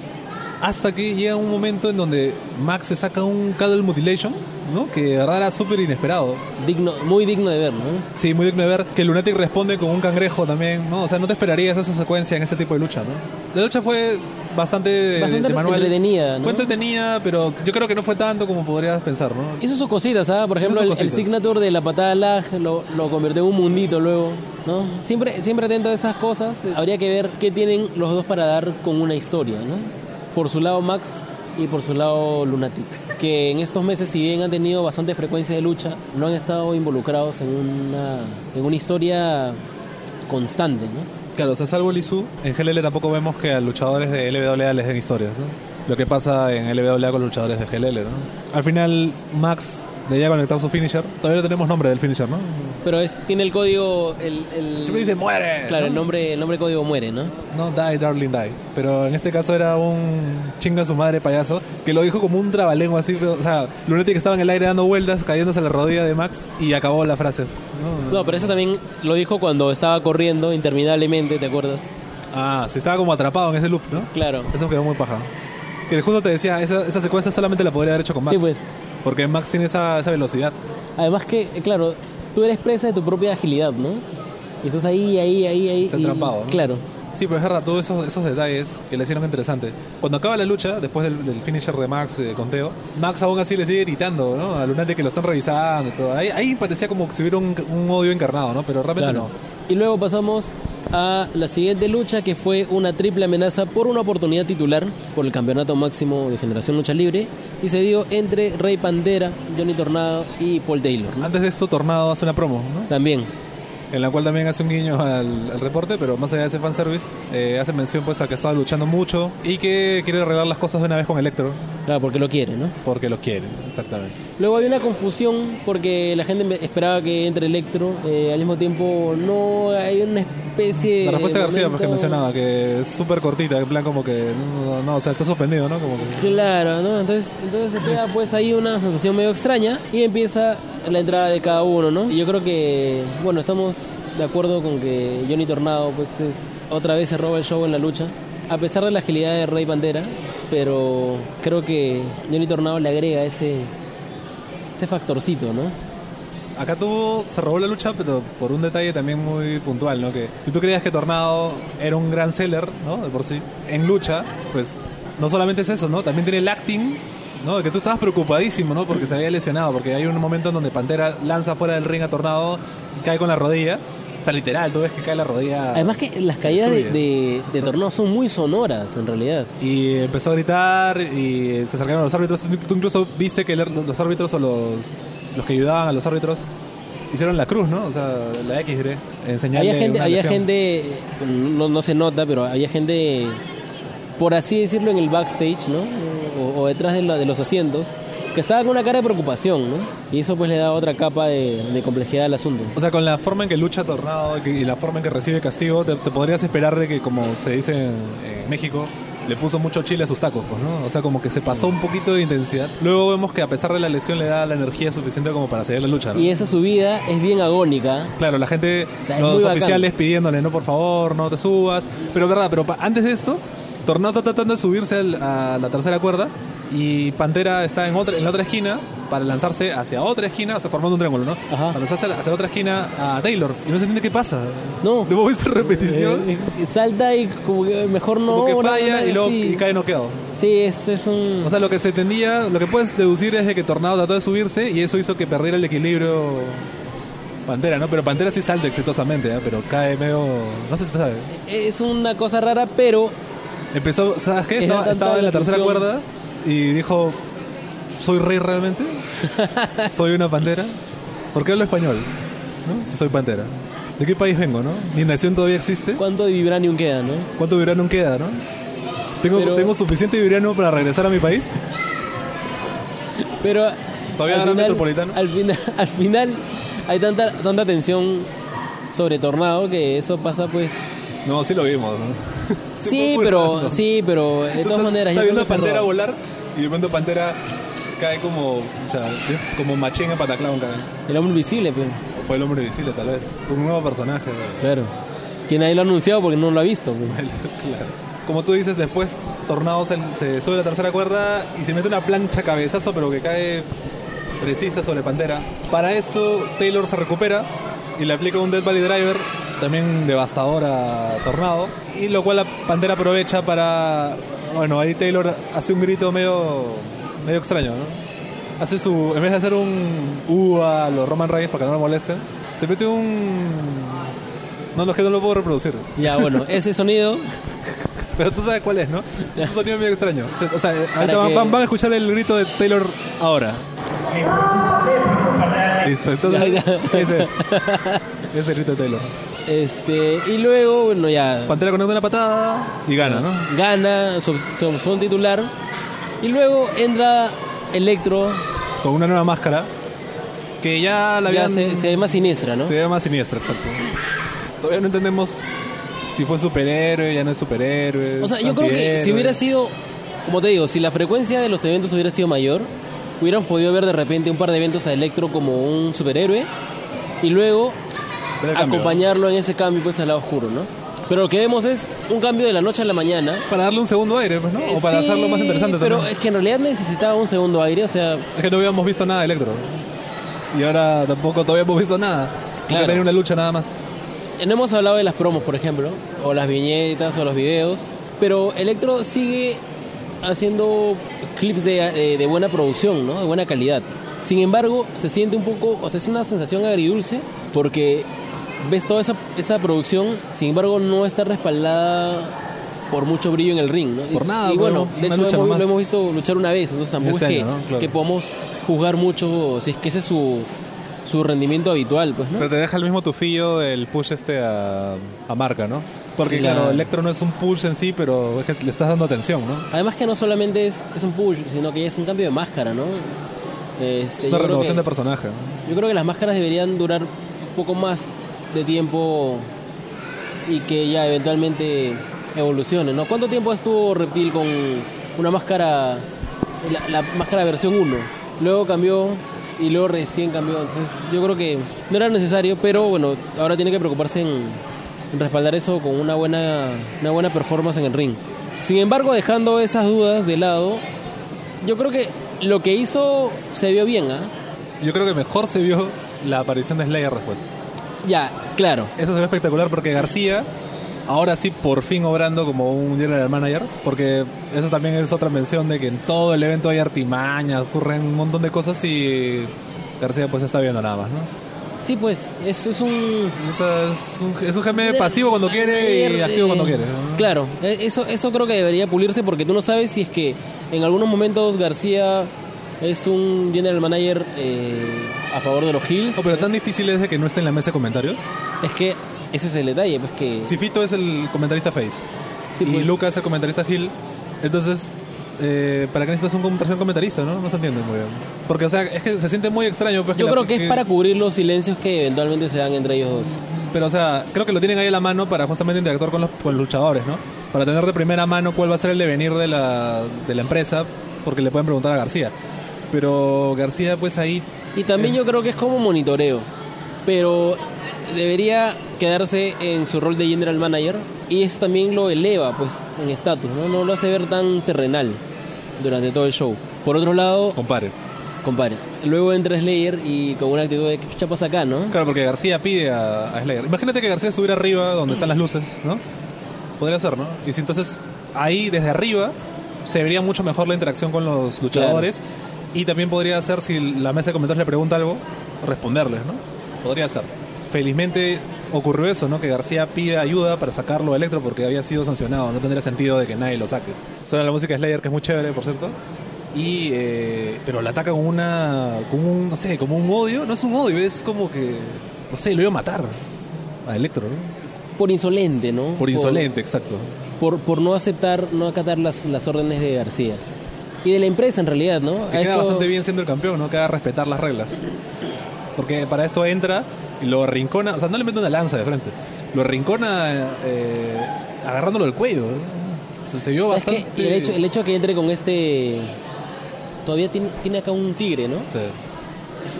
Speaker 2: hasta que llega un momento en donde Max se saca un Cuddle Mutilation, ¿no? Que de verdad era súper inesperado.
Speaker 1: Digno, muy digno de ver, ¿no?
Speaker 2: Sí, muy digno de ver que Lunatic responde con un cangrejo también, ¿no? O sea, no te esperarías esa secuencia en este tipo de lucha, ¿no? La lucha fue bastante,
Speaker 1: Bastante
Speaker 2: de manual.
Speaker 1: entretenida, ¿no?
Speaker 2: Fue entretenida, pero yo creo que no fue tanto como podrías pensar, ¿no?
Speaker 1: Hizo sus cositas, ¿ah? Por ejemplo, el, el signature de la patada lag lo, lo convirtió en un mundito luego, ¿no? Siempre, siempre atento a esas cosas. Habría que ver qué tienen los dos para dar con una historia, ¿no? Por su lado Max y por su lado Lunatic. Que en estos meses, si bien han tenido bastante frecuencia de lucha, no han estado involucrados en una, en una historia constante, ¿no?
Speaker 2: Claro, o sea, salvo Lizu, en GLL tampoco vemos que a luchadores de LWA les den historias, ¿no? Lo que pasa en LWA con los luchadores de GLL, ¿no? Al final, Max debía conectar su finisher. Todavía no tenemos nombre del finisher, ¿no?
Speaker 1: Pero es, tiene el código, el, el-
Speaker 2: Siempre dice muere.
Speaker 1: Claro,
Speaker 2: ¿no?
Speaker 1: el nombre, el nombre código muere, ¿no?
Speaker 2: No, die, darling, die. Pero en este caso era un chinga su madre payaso que lo dijo como un trabalengua así. o sea, Lunetti que estaba en el aire dando vueltas, cayéndose a la rodilla de Max y acabó la frase. No,
Speaker 1: No, pero eso también lo dijo cuando estaba corriendo interminablemente, ¿te acuerdas?
Speaker 2: Ah, sí, estaba como atrapado en ese loop, ¿no?
Speaker 1: Claro.
Speaker 2: Eso quedó muy paja. Que justo te decía, esa, esa secuencia solamente la podría haber hecho con Max.
Speaker 1: Sí, pues.
Speaker 2: Porque Max tiene esa, esa velocidad.
Speaker 1: Además que, claro, tú eres presa de tu propia agilidad, ¿no? Y estás ahí, ahí, ahí, ahí.
Speaker 2: Está
Speaker 1: y-
Speaker 2: atrapado, ¿no?
Speaker 1: Claro.
Speaker 2: Sí, pero es verdad, todos esos, esos detalles que le hicieron interesante. Cuando acaba la lucha, después del, del finisher de Max eh, con Teo, Max aún así le sigue gritando, ¿no? A Lunate que lo están revisando y todo. Ahí, ahí parecía como si hubiera un, un odio encarnado, ¿no? Pero realmente
Speaker 1: Claro. Y luego pasamos a la siguiente lucha que fue una triple amenaza por una oportunidad titular por el campeonato máximo de Generación Lucha Libre y se dio entre Rey Pantera, Johnny Tornado y Paul Taylor.
Speaker 2: Antes de esto, Tornado hace una promo, ¿no?
Speaker 1: También.
Speaker 2: En la cual también hace un guiño al, al reporte, pero más allá de ese fanservice, eh, hace mención pues a que estaba luchando mucho y que quiere arreglar las cosas de una vez con Electro,
Speaker 1: Claro, porque lo quiere, ¿no?
Speaker 2: porque lo quiere, exactamente.
Speaker 1: Luego hay una confusión porque la gente esperaba que entre Electro, eh, al mismo tiempo no hay una especie
Speaker 2: La respuesta de García, pues que mencionaba, que es súper cortita, en plan como que, no, no, o sea, está suspendido, ¿no? Como que...
Speaker 1: Claro, ¿no? Entonces, entonces se queda pues ahí una sensación medio extraña y empieza la entrada de cada uno, ¿no? Y yo creo que, bueno, estamos de acuerdo con que Johnny Tornado pues es otra vez se roba el show en la lucha, a pesar de la agilidad de Rey Bandera, pero creo que Johnny Tornado le agrega ese ese factorcito, ¿no?
Speaker 2: Acá tuvo, se robó la lucha, pero por un detalle también muy puntual, ¿no? Que si tú creías que Tornado era un gran seller, ¿no? De por sí, en lucha, pues no solamente es eso, ¿no? También tiene el acting, ¿no? Que tú estabas preocupadísimo, ¿no? Porque se había lesionado, porque hay un momento en donde Pantera lanza fuera del ring a Tornado y cae con la rodilla. O sea, literal, tú ves que cae la rodilla.
Speaker 1: Además que las caídas de, de, de Tornado son muy sonoras en realidad.
Speaker 2: Y empezó a gritar y se acercaron a los árbitros. Tú incluso viste que los árbitros o los, los que ayudaban a los árbitros hicieron la cruz, ¿no? O sea, la X, diré,
Speaker 1: Había gente, había gente, no, no se nota, pero había gente, por así decirlo, en el backstage, ¿no? O, o detrás de, la- de los asientos, que estaba con una cara de preocupación, ¿no? Y eso pues le da otra capa de, de complejidad al asunto.
Speaker 2: O sea, con la forma en que lucha Tornado y, la forma en que recibe castigo, te, te podrías esperar de que, como se dice en, en México, le puso mucho chile a sus tacos, pues, ¿no? O sea, como que se pasó un poquito de intensidad. Luego vemos que a pesar de la lesión le da la energía suficiente como para seguir la lucha, ¿no?
Speaker 1: Y esa subida es bien agónica.
Speaker 2: Claro, la gente,
Speaker 1: sea, es
Speaker 2: los
Speaker 1: bacán.
Speaker 2: oficiales pidiéndole, no, por favor, no te subas. Pero verdad, pero antes de esto, Tornado está tratando de subirse al- a la tercera cuerda y Pantera está en, otra, en la otra esquina para lanzarse hacia otra esquina, o sea, formando un triángulo, ¿no?
Speaker 1: Ajá.
Speaker 2: Para lanzarse hacia otra esquina a Taylor. Y no se entiende qué pasa.
Speaker 1: No.
Speaker 2: Visto en repetición.
Speaker 1: Eh, eh, salta y como que mejor no.
Speaker 2: como que falla y luego
Speaker 1: sí.
Speaker 2: y cae noqueado.
Speaker 1: Sí, es, es un.
Speaker 2: O sea, lo que se entendía, lo que puedes deducir es de que Tornado trató de subirse y eso hizo que perdiera el equilibrio Pantera, ¿no? Pero Pantera sí salta exitosamente, ¿eh? pero cae medio... No sé si sabes.
Speaker 1: es una cosa rara, pero
Speaker 2: Empezó, ¿sabes qué? Estaba, en la tercera cuerda y dijo, ¿soy rey realmente? ¿Soy una pantera? ¿Por qué hablo español? ¿No? Si soy pantera. ¿De qué país vengo, no? ¿Mi nación todavía existe?
Speaker 1: ¿cuánto de Vibranium queda, no?
Speaker 2: ¿Cuánto vibranium queda, no? ¿Tengo,
Speaker 1: Pero-
Speaker 2: ¿Tengo suficiente vibranium para regresar a mi país?
Speaker 1: Pero.
Speaker 2: Todavía
Speaker 1: final,
Speaker 2: Metropolitano.
Speaker 1: Al final, al final hay tanta, tanta tensión sobre Tornado que eso pasa, pues.
Speaker 2: No, sí lo vimos, ¿no?
Speaker 1: Sí, pero. Sí, pero de todas maneras. yo creo
Speaker 2: viendo Pantera
Speaker 1: roba.
Speaker 2: volar y de pronto Pantera cae como, o sea, como machín en Pataclown cae.
Speaker 1: El hombre invisible, pues.
Speaker 2: O fue el hombre invisible, tal vez. Un nuevo personaje. ¿no?
Speaker 1: Claro. Que nadie lo ha anunciado porque no lo ha visto. pues.
Speaker 2: claro. Como tú dices, después Tornado se, se sube a la tercera cuerda y se mete una plancha cabezazo, pero que cae precisa sobre Pantera. Para esto, Taylor se recupera y le aplica un Dead Valley Driver, también devastador a Tornado, y lo cual la Pantera aprovecha para. Bueno, ahí Taylor hace un grito medio, medio extraño, ¿no? Hace su. En vez de hacer un U a los Roman Reigns para que no lo molesten, se mete un. No, no es que no lo puedo reproducir.
Speaker 1: Ya, bueno, ese sonido.
Speaker 2: Pero tú sabes cuál es, ¿no? Es un sonido medio extraño. O sea, O sea, ahorita
Speaker 1: Para
Speaker 2: van,
Speaker 1: que-
Speaker 2: van- van a escuchar el grito de Taylor ahora. Listo, entonces
Speaker 1: Ya, ya.
Speaker 2: ese es. Ese es el grito de Taylor.
Speaker 1: Este. Y luego, bueno, ya.
Speaker 2: Pantera conecta una patada y gana, ¿no?
Speaker 1: Gana, son, titular. Y luego entra Electro.
Speaker 2: Con una nueva máscara que ya la
Speaker 1: Ya
Speaker 2: habían...
Speaker 1: se, se ve más siniestra, ¿no?
Speaker 2: se ve más siniestra, exacto. Todavía no entendemos si fue superhéroe, ya no es superhéroe.
Speaker 1: O sea, yo creo que si hubiera sido, como te digo, si la frecuencia de los eventos hubiera sido mayor, hubieran podido ver de repente un par de eventos a Electro como un superhéroe y luego. Acompañarlo en ese cambio pues al lado oscuro, ¿no? Pero lo que vemos es un cambio de la noche a la mañana.
Speaker 2: Para darle un segundo aire, pues, ¿no? O para
Speaker 1: Sí,
Speaker 2: hacerlo más interesante
Speaker 1: Pero
Speaker 2: también.
Speaker 1: es que en realidad necesitaba un segundo aire, o sea,
Speaker 2: Es que no habíamos visto nada de Electro. Y ahora tampoco todavía hemos visto nada.
Speaker 1: Claro.
Speaker 2: Tenía una lucha nada más.
Speaker 1: no hemos hablado de las promos, por ejemplo, o las viñetas o los videos, pero Electro sigue haciendo clips de, de- de buena producción, ¿no? De buena calidad. Sin embargo, se siente un poco, o sea, es una sensación agridulce porque ves toda esa, esa producción, sin embargo, no está respaldada por mucho brillo en el ring, ¿no?
Speaker 2: Por nada,
Speaker 1: Y bueno, de hecho
Speaker 2: lucha
Speaker 1: hemos- lo hemos visto luchar una vez, entonces tampoco
Speaker 2: Este
Speaker 1: es que,
Speaker 2: año, ¿no? Claro.
Speaker 1: que podamos juzgar mucho si es que ese es su, su rendimiento habitual, pues, ¿no?
Speaker 2: Pero te deja el mismo tufillo el push este a, a marca, ¿no? Porque
Speaker 1: Claro.
Speaker 2: claro, Electro no es un push en sí, pero es que le estás dando atención, ¿no?
Speaker 1: Además que no solamente es, es un push, sino que es un cambio de máscara, ¿no? Este,
Speaker 2: Es una renovación
Speaker 1: que-
Speaker 2: de personaje.
Speaker 1: Yo creo que las máscaras deberían durar un poco más de tiempo y que ya eventualmente evolucionen, ¿no? ¿Cuánto tiempo estuvo Reptil con una máscara, la, la máscara versión 1? Luego cambió y luego recién cambió. Entonces yo creo que no era necesario, pero bueno, ahora tiene que preocuparse en respaldar eso con una buena, una buena performance en el ring. Sin embargo, dejando esas dudas de lado, yo creo que lo que hizo se vio bien, ¿ah?
Speaker 2: Yo creo que mejor se vio la aparición de Slayer después.
Speaker 1: Ya, claro.
Speaker 2: Eso se ve espectacular porque García, ahora sí por fin obrando como un general manager, porque eso también es otra mención de que en todo el evento hay artimañas, ocurren un montón de cosas y García pues está viendo nada más, ¿no?
Speaker 1: Sí, pues, eso es un...
Speaker 2: Eso es un, es un GM pasivo cuando quiere y activo cuando quiere. ¿no?
Speaker 1: Claro, eh, eso, eso creo que debería pulirse porque tú no sabes si es que en algunos momentos García es un general manager eh, a favor de los Hills.
Speaker 2: No, pero tan difícil es de que no esté en la mesa de comentarios.
Speaker 1: Es que ese es el detalle, pues que...
Speaker 2: Si Fito es el comentarista face
Speaker 1: Sí,
Speaker 2: y
Speaker 1: pues.
Speaker 2: Lucas es el comentarista Hill, entonces, eh, ¿para qué necesitas un tercer comentarista, no? No se entiende muy bien. Porque, o sea, es que se siente muy extraño. Pues,
Speaker 1: Yo
Speaker 2: la-
Speaker 1: creo que es para cubrir los silencios que eventualmente se dan entre ellos dos.
Speaker 2: Pero, o sea, creo que lo tienen ahí a la mano para justamente interactuar con los, con los luchadores, ¿no? Para tener de primera mano cuál va a ser el devenir de la, de la empresa, porque le pueden preguntar a García. Pero García, pues ahí
Speaker 1: Y también yo creo que es como monitoreo, pero debería quedarse en su rol de general manager y eso también lo eleva pues en estatus, ¿no? no lo hace ver tan terrenal durante todo el show. Por otro lado,
Speaker 2: compare.
Speaker 1: compadre. Luego entra Slayer y con una actitud de ¿qué chucha pasa acá, no?
Speaker 2: Claro, porque García pide a, a Slayer. Imagínate que García estuviera arriba donde están las luces, ¿no? Podría ser, ¿no? Y si entonces ahí desde arriba se vería mucho mejor la interacción con los luchadores y también podría ser si la mesa de comentarios le pregunta algo, responderles, ¿no? Podría ser. Felizmente ocurrió eso, ¿no? Que García pide ayuda para sacarlo a Electro porque había sido sancionado. No tendría sentido de que nadie lo saque. Suena la música de Slayer, que es muy chévere, por cierto. Y, eh, pero la ataca con una, con un, no sé, como un odio. No es un odio, es como que, no sé, lo iba a matar a Electro, ¿no?
Speaker 1: Por insolente, ¿no?
Speaker 2: Por insolente, exacto.
Speaker 1: Por, por no aceptar, no acatar las, las órdenes de García. Y de la empresa en realidad, ¿no?
Speaker 2: Que
Speaker 1: A
Speaker 2: queda
Speaker 1: esto-
Speaker 2: bastante bien siendo el campeón, ¿no? Que haga respetar las reglas. Porque para esto entra y lo rincona, o sea, no le mete una lanza de frente, lo rincona eh, agarrándolo del cuello. O sea, se vio bastante.
Speaker 1: Y el hecho, el hecho que entre con este... Todavía tiene, tiene acá un tigre, ¿no?
Speaker 2: Sí.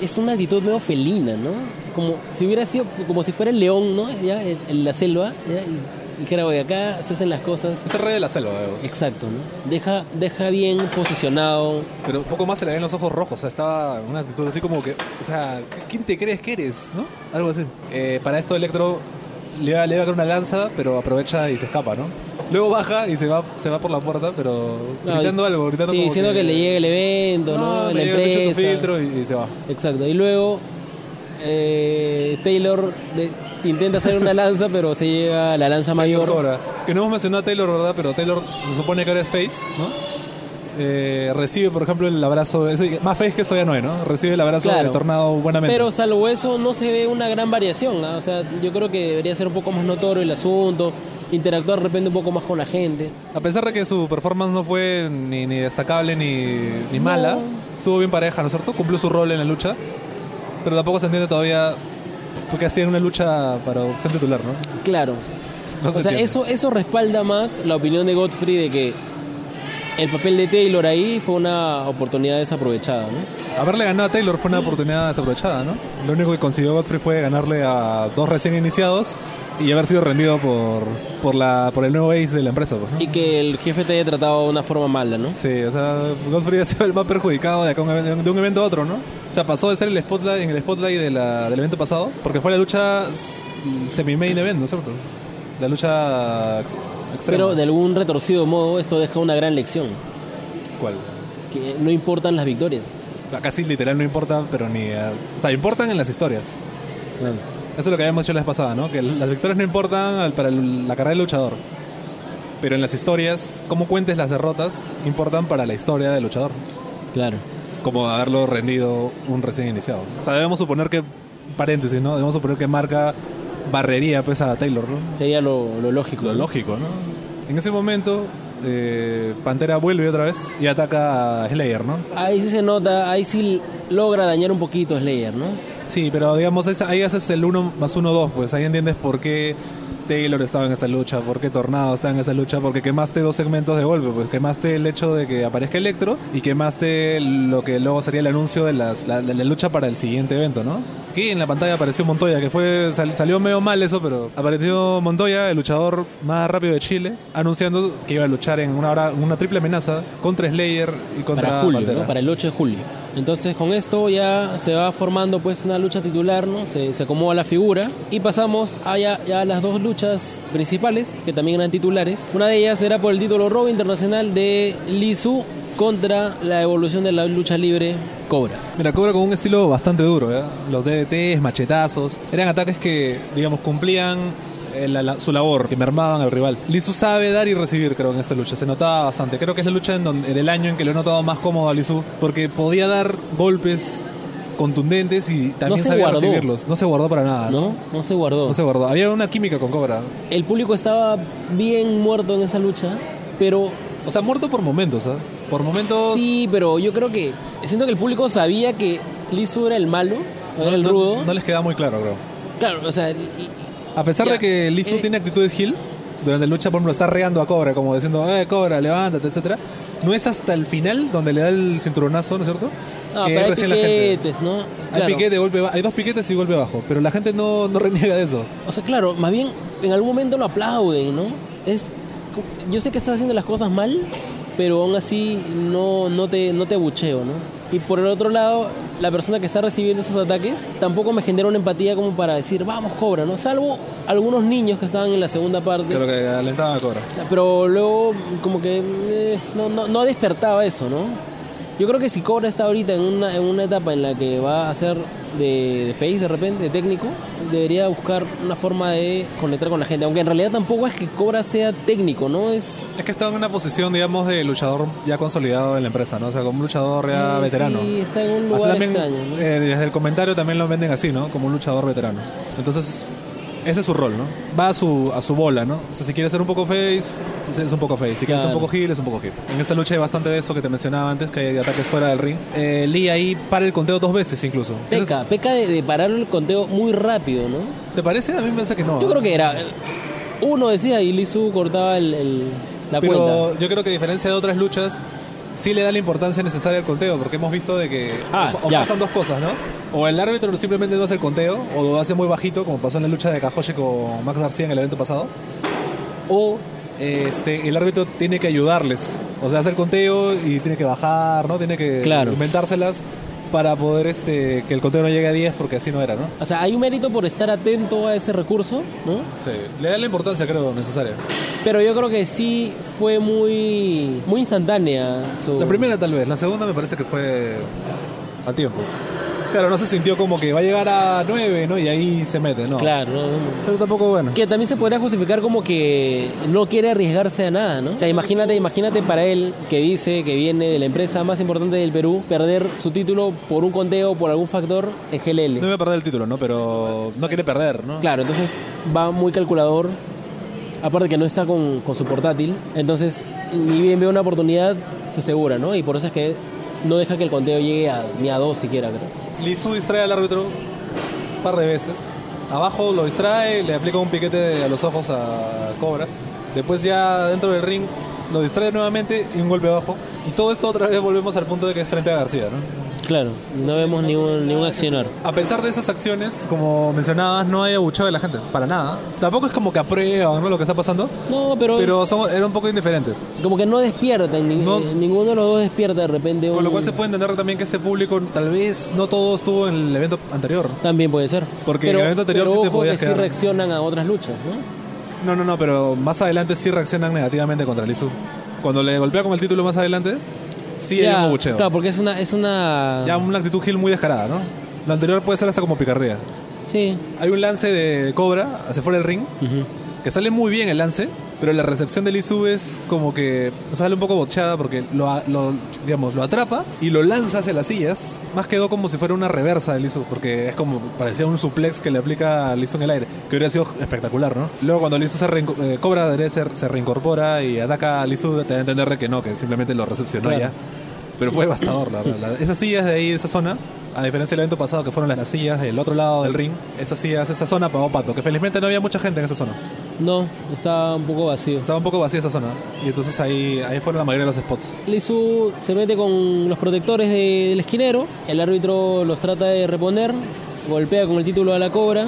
Speaker 1: Es, es una actitud medio felina, ¿no? Como si hubiera sido, como si fuera el león, ¿no? Ya, en, en la selva, ¿ya? Y dijera, oye, acá se hacen las cosas...
Speaker 2: Es el rey de la selva, digo.
Speaker 1: Exacto, ¿no? Deja, deja bien posicionado.
Speaker 2: pero poco más se le ven los ojos rojos. O sea, estaba una actitud así como que, o sea, ¿quién te crees que eres? ¿No? Algo así. Eh, para esto, Electro le va, le va a caer una lanza, pero aprovecha y se escapa, ¿no? Luego baja y se va, se va por la puerta, pero
Speaker 1: No,
Speaker 2: gritando algo, gritando
Speaker 1: Sí,
Speaker 2: como
Speaker 1: diciendo que... le llegue el evento, ¿no?
Speaker 2: me
Speaker 1: la empresa.
Speaker 2: filtro y, y se va.
Speaker 1: Exacto. Y luego eh, Taylor de- intenta hacer una lanza, pero se llega a la lanza mayor.
Speaker 2: Cobra. Que no hemos mencionado a Taylor, ¿verdad? Pero Taylor se supone que era Space, ¿no? Eh, recibe, por ejemplo, el abrazo. más face que Soya 9, ¿no? Recibe el abrazo
Speaker 1: Claro.
Speaker 2: de Tornado buenamente.
Speaker 1: Pero salvo eso, no se ve una gran variación. ¿ah? O sea, yo creo que debería ser un poco más notorio el asunto, interactuar de repente un poco más con la gente.
Speaker 2: A pesar de que su performance no fue ni, ni destacable ni, ni mala, estuvo bien pareja, ¿no es cierto? Cumplió su rol en la lucha. Pero tampoco se entiende todavía porque hacía una lucha para opción titular, ¿no?
Speaker 1: Claro.
Speaker 2: No
Speaker 1: o
Speaker 2: se
Speaker 1: sea,
Speaker 2: entiende.
Speaker 1: eso, eso respalda más la opinión de Godfrey de que el papel de Taylor ahí fue una oportunidad desaprovechada, ¿no?
Speaker 2: Haberle ganado a Taylor fue una oportunidad desaprovechada, ¿no? Lo único que consiguió Godfrey fue ganarle a dos recién iniciados y haber sido rendido por, por, la, por el nuevo ace de la empresa, pues, ¿no?
Speaker 1: Y que el jefe te haya tratado de una forma mala, ¿no?
Speaker 2: Sí, o sea, Godfrey ha sido el más perjudicado de, acá un evento- de un evento a otro, ¿no? O sea, pasó de ser el spotlight en el spotlight de la- del evento pasado, porque fue la lucha semi-main event, ¿no es cierto? La lucha extrema.
Speaker 1: Pero de algún retorcido modo esto deja una gran lección,
Speaker 2: ¿Cuál?
Speaker 1: que no importan las victorias.
Speaker 2: Sí literal no importa, pero ni... o sea, importan en las historias. Eso es lo que habíamos dicho la vez pasada, ¿no? Que las victorias no importan para la carrera del luchador. Pero en las historias, cómo cuentes las derrotas, importan para la historia del luchador.
Speaker 1: Claro.
Speaker 2: Como haberlo rendido un recién iniciado. O sea, debemos suponer que, paréntesis, ¿no? Debemos suponer que marca barrería pues a Taylor, ¿no?
Speaker 1: Sería lo, lo lógico.
Speaker 2: Lo
Speaker 1: ¿no?
Speaker 2: lógico, ¿no? En ese momento, eh, Pantera vuelve otra vez y ataca a Slayer, ¿no?
Speaker 1: Ahí sí se nota, ahí sí logra dañar un poquito a Slayer, ¿no?
Speaker 2: Sí, pero digamos, ahí haces el 1 más 1, 2, pues ahí entiendes por qué Taylor estaba en esta lucha, por qué Tornado estaba en esa lucha, porque quemaste dos segmentos de golpe, pues quemaste el hecho de que aparezca Electro y quemaste lo que luego sería el anuncio de las- la, de la lucha para el siguiente evento, ¿no? Que en la pantalla apareció Montoya, que fue sal- salió medio mal eso, pero apareció Montoya, el luchador más rápido de Chile, anunciando que iba a luchar en una, hora, una triple amenaza contra Slayer y contra
Speaker 1: Para julio. Para el 8 de julio. Entonces con esto ya se va formando pues una lucha titular, ¿no? Se, se acomoda la figura y pasamos a ya, ya las dos luchas principales, que también eran titulares. Una de ellas era por el título Robo Internacional de Lisu contra la evolución de la lucha libre Cobra.
Speaker 2: Mira, Cobra con un estilo bastante duro, ¿eh? Los DDTs, machetazos, eran ataques que, digamos, cumplían la- la- su labor, que mermaban al rival. Lizu sabe dar y recibir, creo, en esta lucha. Se notaba bastante. Creo que es la lucha en, donde, en el año en que lo he notado más cómodo a Lizu, porque podía dar golpes contundentes y también
Speaker 1: se
Speaker 2: sabía
Speaker 1: guardó.
Speaker 2: recibirlos. No se guardó para nada.
Speaker 1: ¿No? No se guardó.
Speaker 2: No se guardó. Había una química con Cobra.
Speaker 1: El público estaba bien muerto en esa lucha, pero
Speaker 2: O sea, muerto por momentos, ¿ah? Por momentos...
Speaker 1: sí, pero yo creo que siento que el público sabía que Lisu era el malo, era el
Speaker 2: no-
Speaker 1: rudo.
Speaker 2: No les queda muy claro, creo.
Speaker 1: Claro, o sea,
Speaker 2: A pesar
Speaker 1: Ya.
Speaker 2: de que Lizu
Speaker 1: Eh.
Speaker 2: tiene actitudes heel, durante la lucha, por ejemplo, está reando a Cobra, como diciendo, eh, Cobra, levántate, etcétera. No es hasta el final donde le da el cinturonazo, ¿no es cierto?
Speaker 1: no,
Speaker 2: Que
Speaker 1: pero hay
Speaker 2: recién la gente-
Speaker 1: piquetes, ¿no?
Speaker 2: Hay piquete, golpe hay dos piquetes y golpe bajo, pero la gente no, no reniega de eso.
Speaker 1: O sea, claro, más bien en algún momento lo aplauden, ¿no? Es yo sé que estás haciendo las cosas mal, pero aún así no no te no te abucheo, ¿no? Y por el otro lado, la persona que está recibiendo esos ataques tampoco me genera una empatía como para decir, vamos, cobra, ¿no? Salvo algunos niños que estaban en la segunda parte.
Speaker 2: Creo que alentaban a Cobra.
Speaker 1: Pero luego, como que eh, no, no, no despertaba eso, ¿no? Yo creo que si Cobra está ahorita en una, en una etapa en la que va a ser de, de face de repente, de técnico, debería buscar una forma de conectar con la gente. Aunque en realidad tampoco es que Cobra sea técnico, ¿no? Es.
Speaker 2: Es que está en una posición, digamos, de luchador ya consolidado en la empresa, ¿no? O sea, como un luchador ya
Speaker 1: eh,
Speaker 2: veterano.
Speaker 1: Sí, está en un lugar
Speaker 2: también,
Speaker 1: extraño. ¿no?
Speaker 2: eh, desde el comentario también lo venden así, ¿no? Como un luchador veterano. Entonces, ese es su rol, ¿no? Va a su, a su bola, ¿no? O sea, si quiere ser un poco face, pues es un poco face. Si quiere ser un poco heel, es un poco heel. En esta lucha hay bastante de eso que te mencionaba antes, que hay ataques fuera del ring. Eh, Lee ahí para el conteo dos veces incluso.
Speaker 1: Peca,
Speaker 2: Entonces,
Speaker 1: peca de, de parar el conteo muy rápido, ¿no?
Speaker 2: ¿Te parece? A mí me parece que no.
Speaker 1: Yo
Speaker 2: ¿eh?
Speaker 1: creo que era. Uno decía y Lizu cortaba el, el- la
Speaker 2: Pero
Speaker 1: cuenta.
Speaker 2: yo creo que a diferencia de otras luchas, sí le da la importancia necesaria al conteo, porque hemos visto de que
Speaker 1: Ah,
Speaker 2: o, pasan dos cosas, ¿no? O el árbitro simplemente no hace el conteo, o lo hace muy bajito, como pasó en la lucha de Kajoshi con Max García en el evento pasado, o este, el árbitro tiene que ayudarles, o sea, hacer conteo y tiene que bajar, ¿no? Tiene que
Speaker 1: Claro.
Speaker 2: inventárselas para poder este, que el conteo no llegue a 10, porque así no era, ¿no?
Speaker 1: O sea, hay un mérito por estar atento a ese recurso, ¿no?
Speaker 2: Sí. Le da la importancia, creo, necesaria.
Speaker 1: Pero yo creo que sí fue muy muy instantánea su...
Speaker 2: La primera tal vez, la segunda me parece que fue a tiempo. Claro, no se sintió como que va a llegar a 9, ¿no? Y ahí se mete, ¿no?
Speaker 1: Claro, ¿no?
Speaker 2: Pero tampoco bueno.
Speaker 1: Que también se podría justificar como que no quiere arriesgarse a nada, ¿no? O sea, imagínate, imagínate para él que dice que viene de la empresa más importante del Perú, perder su título por un conteo, por algún factor en GLL.
Speaker 2: No iba a perder el título, ¿no? Pero no quiere perder, ¿no?
Speaker 1: Claro, entonces va muy calculador. Aparte que no está con, con su portátil. Entonces, ni bien ve una oportunidad, se asegura, ¿no? Y por eso es que no deja que el conteo llegue a, ni a dos siquiera, creo.
Speaker 2: Lizu distrae al árbitro un par de veces. Abajo lo distrae, le aplica un piquete a los ojos a Cobra. Después ya dentro del ring lo distrae nuevamente y un golpe abajo. Y todo esto otra vez volvemos al punto de que es frente a García, ¿no?
Speaker 1: Claro, no vemos ni un, ni un accionar.
Speaker 2: A pesar de esas acciones, como mencionabas, no hay abucheo de la gente, para nada. Tampoco es como que aprueban ¿no? lo que está pasando,
Speaker 1: No, pero,
Speaker 2: pero son, era un poco indiferente.
Speaker 1: como que no despiertan, ni-
Speaker 2: No.
Speaker 1: eh, ninguno de los dos despierta de repente.
Speaker 2: Con lo
Speaker 1: un-
Speaker 2: cual se puede entender también que este público tal vez no todo estuvo en el evento anterior.
Speaker 1: También puede ser.
Speaker 2: Porque
Speaker 1: pero,
Speaker 2: en el evento anterior
Speaker 1: pero
Speaker 2: sí te podías
Speaker 1: que sí
Speaker 2: quedar.
Speaker 1: reaccionan a otras luchas, ¿no?
Speaker 2: No, no, no, pero más adelante sí reaccionan negativamente contra Lizu. Cuando le golpea con el título más adelante, sí hay
Speaker 1: Ya,
Speaker 2: un abucheo.
Speaker 1: Claro, porque es una... Es una...
Speaker 2: Ya una actitud Gil muy descarada, ¿no? Lo anterior puede ser hasta como picardía.
Speaker 1: Sí.
Speaker 2: Hay un lance de Cobra hacia fuera del ring, que sale muy bien el lance, pero la recepción de Lizu es como que sale un poco bocheada porque lo, lo, digamos, lo atrapa y lo lanza hacia las sillas. Más quedó como si fuera una reversa de Lizu, porque es como parecía un suplex que le aplica a Lizu en el aire, que hubiera sido espectacular, ¿no? Luego cuando Lizu se reinco- eh, Cobra ser- se reincorpora y ataca a Lizu, te da a entender que no, que simplemente lo recepcionó
Speaker 1: Claro.
Speaker 2: ya. Pero fue devastador, la verdad. Esas sillas de ahí, de esa zona, a diferencia del evento pasado que fueron las, las sillas del otro lado del ring, esas sillas, esa zona pagó pato, que felizmente no había mucha gente en esa zona.
Speaker 1: No, está un poco vacío.
Speaker 2: Estaba un poco vacía esa zona. Y entonces ahí, ahí fueron la mayoría de los spots.
Speaker 1: Lizu se mete con los protectores de- del esquinero, el árbitro los trata de reponer, golpea con el título a la cobra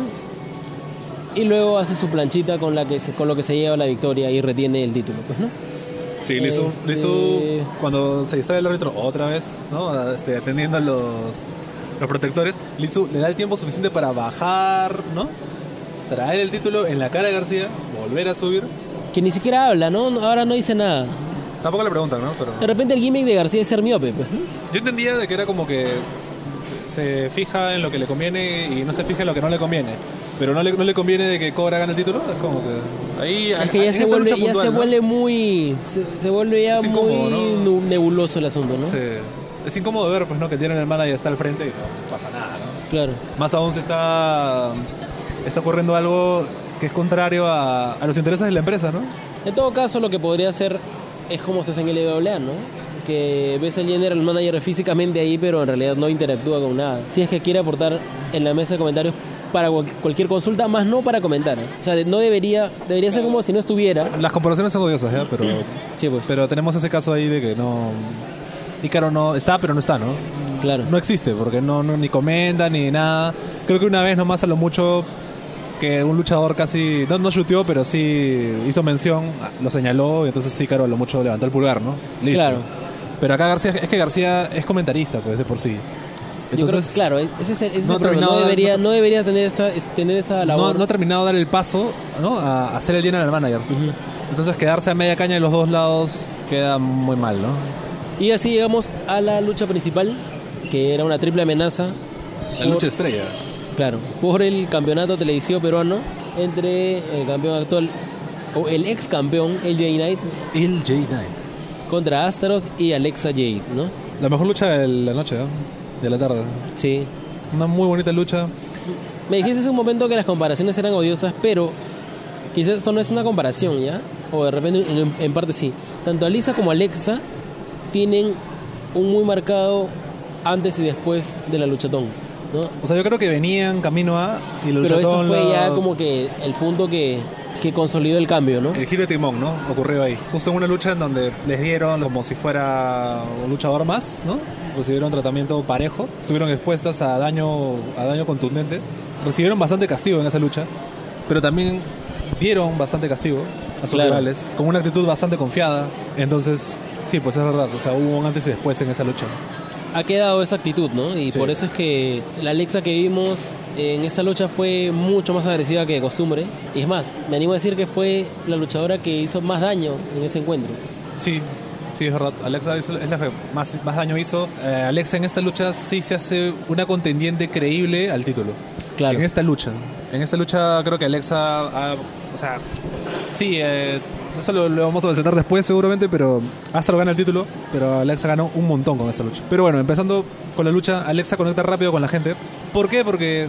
Speaker 1: y luego hace su planchita con la que se- con lo que se lleva la victoria y retiene el título, pues, ¿no?
Speaker 2: Sí, Lizu,
Speaker 1: Este-
Speaker 2: Lizu, cuando se distrae el árbitro otra vez, ¿no? Este, atendiendo a los, los protectores, Lizu le da el tiempo suficiente para bajar, ¿no? Traer el título en la cara de García, volver a subir.
Speaker 1: Que ni siquiera habla, ¿no? Ahora no dice nada.
Speaker 2: Tampoco le preguntan, ¿no? Pero
Speaker 1: De repente el gimmick de García es ser miope, pues,
Speaker 2: yo entendía de que era como que se fija en lo que le conviene y no se fija en lo que no le conviene. Pero no le, no le conviene de que Cobra gane el título. Es como que ahí
Speaker 1: Es que ya se vuelve, ya se
Speaker 2: ¿no?
Speaker 1: vuelve muy. Se, se vuelve ya
Speaker 2: Es incómodo,
Speaker 1: muy nebuloso el asunto, ¿no?
Speaker 2: Sí. Es incómodo ver, pues, ¿no? Que tienen el manager está al frente y no pasa nada, ¿no?
Speaker 1: Claro.
Speaker 2: Más aún se está, está ocurriendo algo que es contrario a, a los intereses de la empresa, ¿no?
Speaker 1: En todo caso, lo que podría hacer es como se hace en el LWA, ¿no? Que ves al general manager físicamente ahí, pero en realidad no interactúa con nada. Si es que quiere aportar en la mesa de comentarios para cual- cualquier consulta, más no para comentar. ¿eh? O sea, no debería, debería ser como si no estuviera.
Speaker 2: Las comparaciones son odiosas, ¿ya? Pero,
Speaker 1: Sí, pues,
Speaker 2: pero tenemos ese caso ahí de que no... Ícaro no está, pero no está, ¿no?
Speaker 1: claro.
Speaker 2: No existe, porque no, no- ni comenta ni nada. Creo que una vez nomás a lo mucho que un luchador casi, no, no chuteó, pero sí hizo mención, lo señaló, y entonces sí, claro, a lo mucho levantó el pulgar, ¿no? Listo.
Speaker 1: Claro.
Speaker 2: Pero acá García, es que García es comentarista, pues, de por sí.
Speaker 1: Yo creo-
Speaker 2: Entonces,
Speaker 1: claro, ese es el, ese es
Speaker 2: no
Speaker 1: el no
Speaker 2: de-
Speaker 1: debería,
Speaker 2: no-
Speaker 1: no debería tener esa, es- tener esa labor.
Speaker 2: no ha terminado de dar el paso ¿no? a, ser el general manager. Entonces, quedarse a media caña de los dos lados queda muy mal, ¿no?
Speaker 1: Y así llegamos a la lucha principal, que era una triple amenaza.
Speaker 2: La
Speaker 1: por-
Speaker 2: lucha estrella.
Speaker 1: Claro, por el campeonato televisivo peruano entre el campeón actual, o el ex campeón, el J Knight,
Speaker 2: El J9.
Speaker 1: contra Astaroth y Alexa Jade, ¿no?
Speaker 2: La mejor lucha de la noche, ¿no? De la tarde.
Speaker 1: Sí.
Speaker 2: Una muy bonita lucha.
Speaker 1: Me dijiste hace un momento que las comparaciones eran odiosas, pero quizás esto no es una comparación, ¿ya? O de repente en, en parte sí. Tanto Alisa como Alexa tienen un muy marcado antes y después de la luchatón, ¿no?
Speaker 2: O sea, yo creo que venían camino a. Y la
Speaker 1: Pero eso fue
Speaker 2: la-
Speaker 1: ya como que el punto que, que consolidó el cambio, ¿no?
Speaker 2: El giro de timón, ¿no? Ocurrió ahí. Justo en una lucha en donde les dieron como si fuera un luchador más, ¿no? Recibieron tratamiento parejo. Estuvieron expuestas a daño, a daño contundente. Recibieron bastante castigo en esa lucha. Pero también dieron bastante castigo a sus
Speaker 1: Claro.
Speaker 2: rivales. Con una actitud bastante confiada. Entonces, sí, pues es verdad. O sea, hubo un antes y después en esa lucha.
Speaker 1: ha quedado esa actitud, ¿no? Y
Speaker 2: Sí.
Speaker 1: por eso es que la Alexa que vimos en esa lucha fue mucho más agresiva que de costumbre. Y es más, me animo a decir que fue la luchadora que hizo más daño en ese encuentro.
Speaker 2: Sí, sí, es verdad. Alexa es la que más, más daño hizo. Eh, Alexa en esta lucha sí se hace una contendiente creíble al título.
Speaker 1: Claro.
Speaker 2: En esta lucha. En esta lucha creo que Alexa, ha- o sea, sí, eh, eso lo, vamos a mencionar después seguramente, pero Astro gana el título, pero Alexa ganó un montón con esta lucha. Pero bueno, empezando con la lucha, Alexa conecta rápido con la gente. ¿Por qué? Porque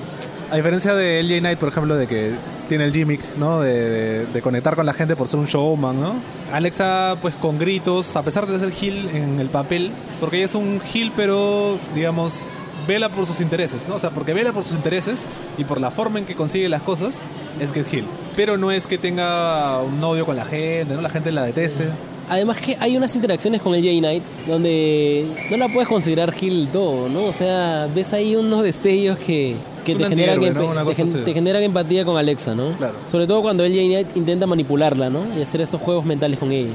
Speaker 2: a diferencia de LJ Knight, por ejemplo, de que tiene el gimmick, ¿no? De, de- de conectar con la gente por ser un showman, ¿no? Alexa, pues con gritos, a pesar de ser heel en el papel, porque ella es un heel, pero digamos vela por sus intereses, ¿no? O sea, porque vela por sus intereses y por la forma en que consigue las cosas, es que es heel. Pero no es que tenga un odio con la gente, ¿no? La gente la deteste.
Speaker 1: Además que hay unas interacciones con el J Knight donde no la puedes considerar del todo, ¿no? O sea, ves ahí unos destellos que, que te, generan,
Speaker 2: ¿no?
Speaker 1: te, gen- te generan empatía con Alexa, ¿no?
Speaker 2: Claro.
Speaker 1: Sobre todo cuando el J Knight intenta manipularla, ¿no? Y hacer estos juegos mentales con ella.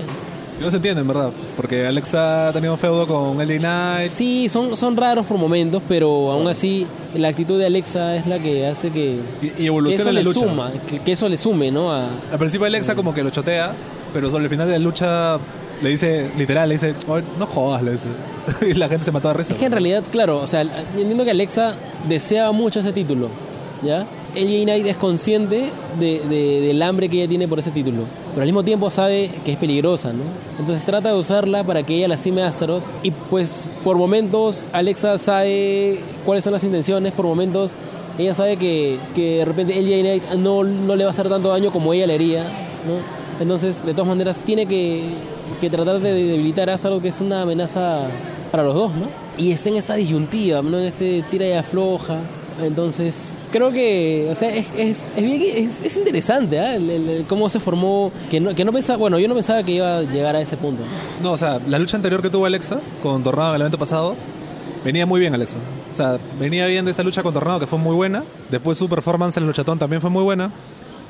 Speaker 2: No se entiende, en verdad, porque Alexa ha tenido un feudo con LA Knight.
Speaker 1: Sí, son, son raros por momentos, pero aún así la actitud de Alexa es la que hace que,
Speaker 2: Y, y
Speaker 1: que
Speaker 2: evoluciona
Speaker 1: eso
Speaker 2: la
Speaker 1: le
Speaker 2: lucha.
Speaker 1: suma, que, que eso le sume, ¿no? A,
Speaker 2: Al principio Alexa como que lo chotea, pero sobre el final de la lucha le dice, literal, le dice, "Oye, no jodas, le dice. y la gente se mató de risa.
Speaker 1: Es que en realidad, claro, o sea, entiendo que Alexa deseaba mucho ese título, ¿ya? El J Knight es consciente de, de- del hambre que ella tiene por ese título, pero al mismo tiempo sabe que es peligrosa, ¿no? Entonces trata de usarla para que ella lastime a Astaroth y pues por momentos Alexa sabe cuáles son las intenciones, por momentos ella sabe que, que de repente el J Knight no, no le va a hacer tanto daño como ella le haría, ¿no? Entonces, de todas maneras, tiene que, que tratar de debilitar a Astaroth, que es una amenaza para los dos, ¿no? Y está en esta disyuntiva, ¿no? En este tira y afloja. Entonces, creo que, o sea, es, es, es es, es interesante. El- el- el cómo se formó, que no, que no pensaba, bueno, yo no pensaba que iba a llegar a ese punto.
Speaker 2: No, o sea, la lucha anterior que tuvo Alexa con Tornado en el evento pasado, venía muy bien Alexa. O sea, venía bien de esa lucha con Tornado que fue muy buena. Después su performance en el luchatón también fue muy buena.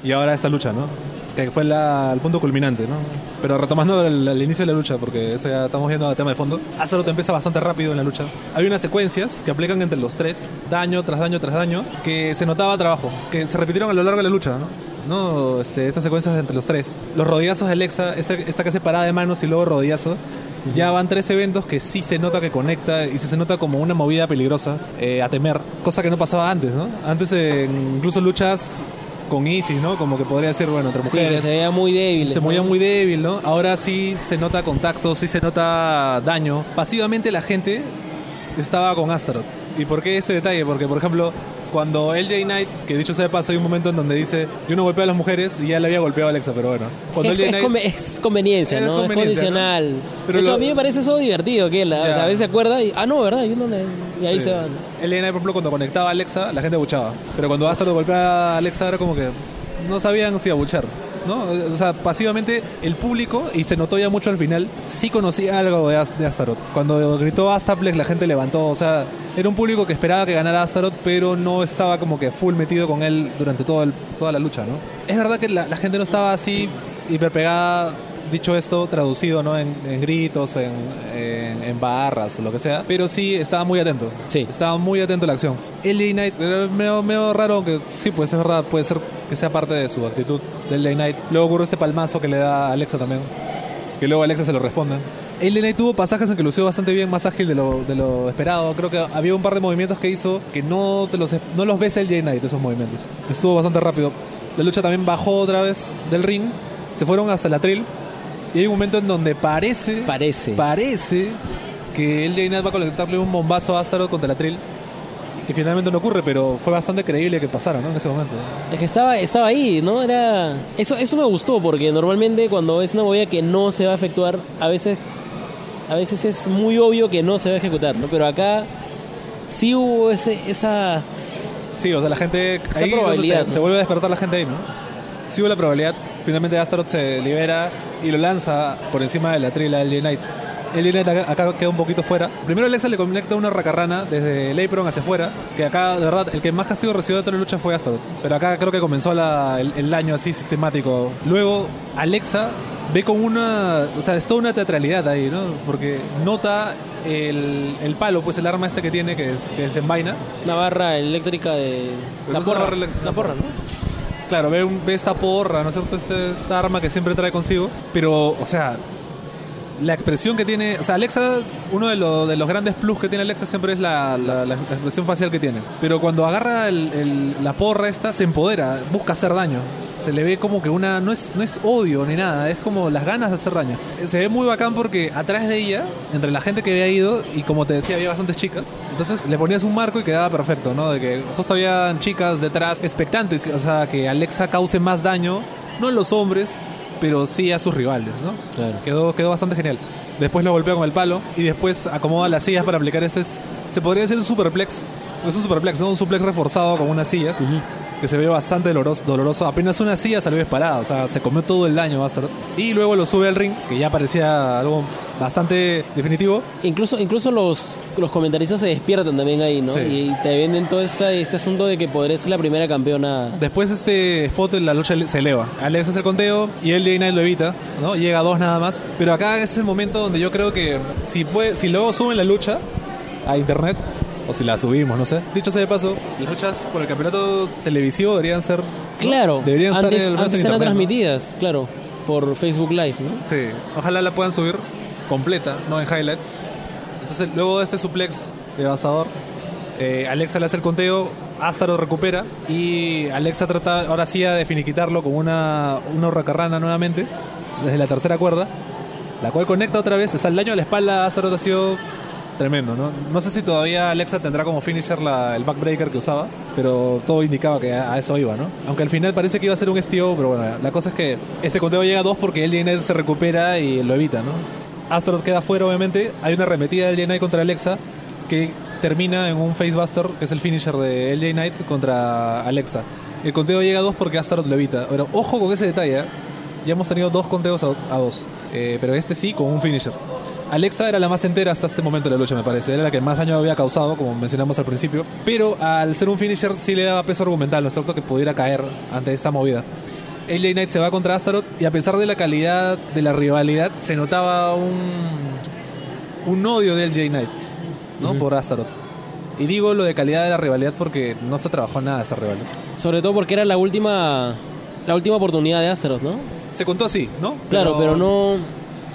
Speaker 2: Y ahora esta lucha, ¿no? Es que fue la- el punto culminante, ¿no? Pero retomando el, el inicio de la lucha, porque eso ya estamos viendo a tema de fondo. Astaroth empieza bastante rápido en la lucha. Hay unas secuencias que aplican entre los tres, daño tras daño tras daño, que se notaba trabajo, que se repitieron a lo largo de la lucha, ¿no? ¿no? Este, estas secuencias entre los tres. Los rodillazos de Alexa, esta, esta que hace parada de manos y luego rodillazo. Ya van tres eventos que sí se nota que conecta y sí se nota como una movida peligrosa eh, a temer, cosa que no pasaba antes, ¿no? Antes en incluso luchas con Isis, ¿no? Como que podría ser, bueno, entre
Speaker 1: Sí, que
Speaker 2: mujeres.
Speaker 1: se veía muy débil.
Speaker 2: Se movía muy débil, ¿no? Ahora sí se nota contacto, sí se nota daño. Pasivamente la gente estaba con Astaroth. ¿Y por qué ese detalle? Porque, por ejemplo, cuando LJ Knight, que dicho sea de paso, hay un momento en donde dice, yo no golpeo a las mujeres y ya le había golpeado a Alexa, pero bueno. Cuando
Speaker 1: Es,
Speaker 2: LJ
Speaker 1: es
Speaker 2: Knight-
Speaker 1: conve- es conveniencia,
Speaker 2: Es
Speaker 1: ¿no? es condicional.
Speaker 2: Pero
Speaker 1: de hecho,
Speaker 2: lo-
Speaker 1: a mí me parece eso divertido, que o sea, a veces se acuerda y, ah, no, ¿verdad? Yo no le- y ahí
Speaker 2: Sí.
Speaker 1: se va.
Speaker 2: LJ Knight, por ejemplo, cuando conectaba a Alexa, la gente abuchaba. Pero cuando Astaroth golpeaba a Alexa era como que no sabían si abuchar. ¿No? O sea, pasivamente el público, y se notó ya mucho al final, sí conocía algo de, As- de Astaroth. Cuando gritó Astaplex, la gente levantó. O sea, era un público que esperaba que ganara Astaroth, pero no estaba como que full metido con él durante toda la lucha, ¿no? Es verdad que la, la gente no estaba así hiper pegada dicho esto traducido no en, en gritos, en, en, en barras lo que sea, pero sí estaba muy atento.
Speaker 1: Sí.
Speaker 2: Estaba muy atento a la acción. LA Knight, era medio, medio raro, que sí, pues es verdad, puede ser que sea parte de su actitud del LA Knight. Luego ocurre este palmazo que le da a Alexa también, que luego Alexa se lo responde. LA Knight tuvo pasajes en que lució bastante bien, más ágil de lo, de lo esperado. Creo que había un par de movimientos que hizo que no, te los, no los ves LA Knight, esos movimientos. Estuvo bastante rápido. La lucha también bajó otra vez del ring, se fueron hasta el atril. Y hay un momento en donde parece,
Speaker 1: Parece.
Speaker 2: parece que el Knight va a conectarle un bombazo a Astaroth contra el atril. Que finalmente no ocurre, pero fue bastante creíble que pasara, ¿no? En ese momento.
Speaker 1: Es que estaba, estaba ahí, ¿no? Era. Eso, eso me gustó, porque normalmente cuando es una movida que no se va a efectuar, a veces. A veces es muy obvio que no se va a ejecutar, ¿no? Pero acá sí hubo ese, esa.
Speaker 2: Sí, o sea, la gente.
Speaker 1: Esa
Speaker 2: ahí
Speaker 1: probabilidad,
Speaker 2: se,
Speaker 1: ¿no?
Speaker 2: se vuelve a despertar la gente ahí, ¿no? Sí hubo la probabilidad. Finalmente Astaroth se libera y lo lanza por encima de la trila del Knight. El Knight acá, acá queda un poquito fuera. Primero Alexa le conecta una racarrana desde el apron hacia afuera. Que acá, de verdad, el que más castigo recibió de toda la lucha fue Astaroth. Pero acá creo que comenzó la- el, el daño así sistemático. Luego, Alexa ve con una. O sea, es toda una teatralidad ahí, ¿no? Porque nota el, el palo, pues el arma este que tiene, que, es, que desenvaina.
Speaker 1: Una barra eléctrica de. La porra.
Speaker 2: elé-
Speaker 1: La porra, ¿no?
Speaker 2: Claro, ve, ve esta porra, ¿no es cierto? Este- esta arma que siempre trae consigo. Pero, o sea, la expresión que tiene. O sea, Alexa, uno de, lo- de los grandes plus que tiene Alexa siempre es la, la- la expresión facial que tiene. Pero cuando agarra el- el- la porra esta, se empodera, busca hacer daño. Se le ve como que una. No es, no es odio ni nada, es como las ganas de hacer daño. Se ve muy bacán porque atrás de ella, entre la gente que había ido, y como te decía, había bastantes chicas. Entonces le ponías un marco y quedaba perfecto, ¿no? De que justo habían chicas detrás, expectantes, o sea, que Alexa cause más daño, no a los hombres, pero sí a sus rivales, ¿no?
Speaker 1: Claro.
Speaker 2: Quedó, quedó bastante genial. Después lo golpea con el palo y después acomoda las sillas para aplicar este. es- se podría decir un superplex. Es un superplex, ¿no? Un suplex reforzado con unas sillas. Que se ve bastante doloroso, doloroso. Apenas una silla salió disparada. O sea, se comió todo el daño Bastard. Y luego lo sube al ring, que ya parecía algo bastante definitivo.
Speaker 1: Incluso, incluso los, los comentaristas se despiertan también ahí, ¿no?
Speaker 2: Sí.
Speaker 1: Y te venden todo esta, este asunto de que podría ser la primera campeona.
Speaker 2: Después este spot la lucha se eleva. Alex hace el conteo y el Knight lo evita, ¿no? Llega a dos nada más. Pero acá es el momento donde yo creo que si puede, si luego suben la lucha a internet, o si la subimos, no sé. Dicho sea de paso, las luchas por el campeonato televisivo deberían ser. ¿no?
Speaker 1: Claro,
Speaker 2: Deberían estar
Speaker 1: antes,
Speaker 2: en el
Speaker 1: antes
Speaker 2: en internet, ¿no?
Speaker 1: transmitidas, claro, por Facebook Live, ¿no?
Speaker 2: Sí, ojalá la puedan subir completa, no en highlights. Entonces, luego de este suplex devastador, eh, Alexa le hace el conteo, Astaroth recupera y Alexa trata ahora sí de finiquitarlo con una, una hurracarrana nuevamente, desde la tercera cuerda, la cual conecta otra vez. O sea, el daño a la espalda Astaroth ha sido tremendo, ¿no? No sé si todavía Alexa tendrá como finisher el backbreaker que usaba, pero todo indicaba que a, eso iba, ¿no? Aunque al final parece que iba a ser un STO, pero bueno, la cosa es que este conteo llega a dos porque el Knight se recupera y lo evita, ¿no? Astaroth queda fuera, obviamente. Hay una arremetida del Knight contra Alexa que termina en un facebuster, que es el finisher de LJ Knight contra Alexa. El conteo llega a dos porque Astaroth lo evita. Pero ojo con ese detalle, ¿eh? ya hemos tenido dos conteos a, a dos, Eh, pero este sí con un finisher. Alexa era la más entera hasta este momento de la lucha, me parece. Era la que más daño había causado, como mencionamos al principio. Pero al ser un finisher sí le daba peso argumental, ¿no es cierto? Que pudiera caer ante esta movida. AJ Knight se va contra Astaroth y a pesar de la calidad de la rivalidad, se notaba un, un odio de LJ Knight, ¿no? Por Astaroth. Y digo lo de calidad de la rivalidad porque no se trabajó nada esta rivalidad.
Speaker 1: Sobre todo porque era la última la última oportunidad de Astaroth, ¿no?
Speaker 2: Se contó así, ¿no?
Speaker 1: Claro, pero, no...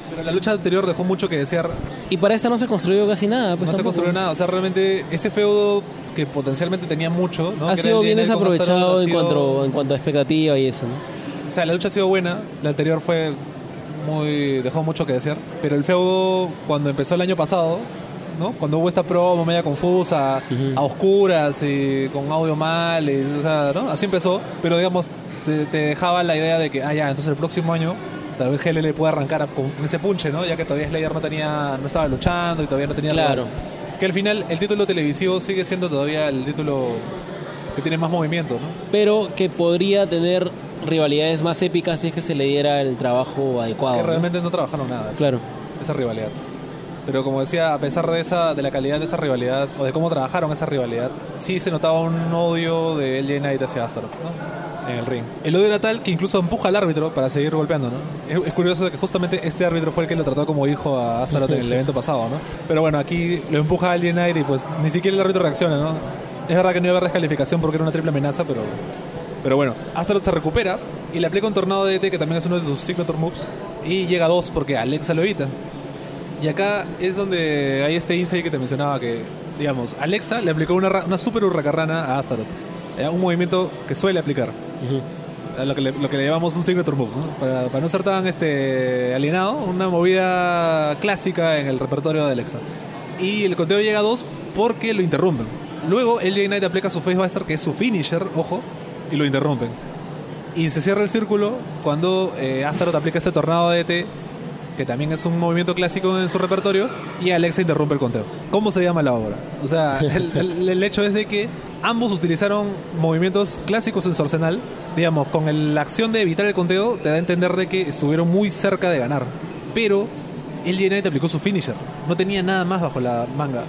Speaker 2: Pero la lucha anterior dejó mucho que desear.
Speaker 1: Y para esta no se construyó casi nada. Pues
Speaker 2: no se
Speaker 1: tampoco.
Speaker 2: construyó nada. O sea, realmente ese feudo que potencialmente tenía mucho, ¿no?
Speaker 1: Ha
Speaker 2: Que
Speaker 1: sido bien desaprovechado en,
Speaker 2: sido-
Speaker 1: cuanto, en cuanto a expectativa y eso, ¿no?
Speaker 2: O sea, la lucha ha sido buena. La anterior fue muy. dejó mucho que desear. Pero el feudo, cuando empezó el año pasado, ¿no? Cuando hubo esta promo media confusa,
Speaker 1: Ujú.
Speaker 2: a oscuras y con audio mal, y, o sea, ¿no? Así empezó. Pero digamos, te, te dejaba la idea de que, ah, ya, entonces el próximo año. Tal vez GLL pueda arrancar con ese punche, ¿no? Ya que todavía Slayer no tenía, no estaba luchando y todavía no tenía
Speaker 1: Claro.
Speaker 2: Que al final el título televisivo sigue siendo todavía el título que tiene más movimiento, ¿no?
Speaker 1: Pero que podría tener rivalidades más épicas si es que se le diera el trabajo adecuado.
Speaker 2: que realmente no trabajaron nada esa,
Speaker 1: Claro.
Speaker 2: esa rivalidad. Pero como decía, a pesar de esa de la calidad de esa rivalidad, o de cómo trabajaron esa rivalidad, sí se notaba un odio de LJ Knight hacia Astaroth, ¿no? En el ring. El odio era tal que incluso empuja al árbitro para seguir golpeando, ¿no? Es, es curioso que justamente este árbitro fue el que lo trató como hijo a Astaroth en el evento pasado, ¿no? Pero bueno, aquí lo empuja a LJ Knight y pues ni siquiera el árbitro reacciona, ¿no? Es verdad que no iba a haber descalificación porque era una triple amenaza, pero pero bueno, Astaroth se recupera y le aplica un tornado de ET que también es uno de sus signature moves y llega a dos porque Alexa lo evita. Y acá es donde hay este insight que te mencionaba que, digamos, Alexa le aplicó una, ra- una super hurracarrana a Astaroth. Eh, Un movimiento que suele aplicar. A Lo que, le, lo que le llamamos un signature move, ¿no? para, para no ser tan este, alienado, una movida clásica en el repertorio de Alexa. Y el conteo llega a dos porque lo interrumpen. Luego LJ Knight aplica su Facebuster, que es su finisher, ojo, y lo interrumpen. Y se cierra el círculo cuando eh, Astaroth aplica este tornado de ET, que también es un movimiento clásico en su repertorio, y Alexa interrumpe el conteo. ¿Cómo se llama la obra? O sea, el, el- el hecho es de que ambos utilizaron movimientos clásicos en su arsenal, digamos, con el- la acción de evitar el conteo, te da a entender de que estuvieron muy cerca de ganar. Pero el Knight aplicó su finisher, no tenía nada más bajo la manga.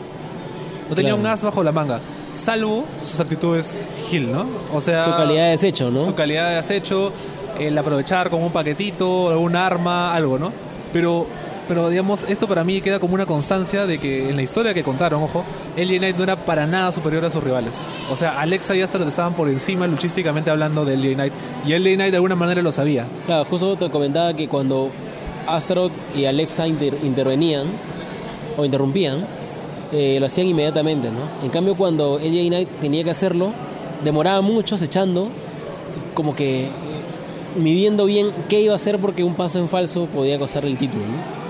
Speaker 2: No tenía
Speaker 1: Claro.
Speaker 2: un as bajo la manga, salvo sus actitudes Hill, ¿no? O sea,
Speaker 1: Su calidad de desecho, ¿no?
Speaker 2: su calidad de acecho, el aprovechar con un paquetito, algún arma, algo, ¿no? Pero, pero digamos, esto para mí queda como una constancia de que en la historia que contaron, ojo, LJ Knight no era para nada superior a sus rivales. O sea, Alexa y Astaroth estaban por encima luchísticamente hablando de LJ Knight. Y LJ Knight de alguna manera lo sabía.
Speaker 1: Claro, justo te comentaba que cuando Astaroth y Alexa inter- intervenían o interrumpían, eh, lo hacían inmediatamente, ¿no? En cambio, cuando LJ Knight tenía que hacerlo, demoraba mucho acechando, como que midiendo bien qué iba a hacer porque un paso en falso podía costarle el título, ¿no?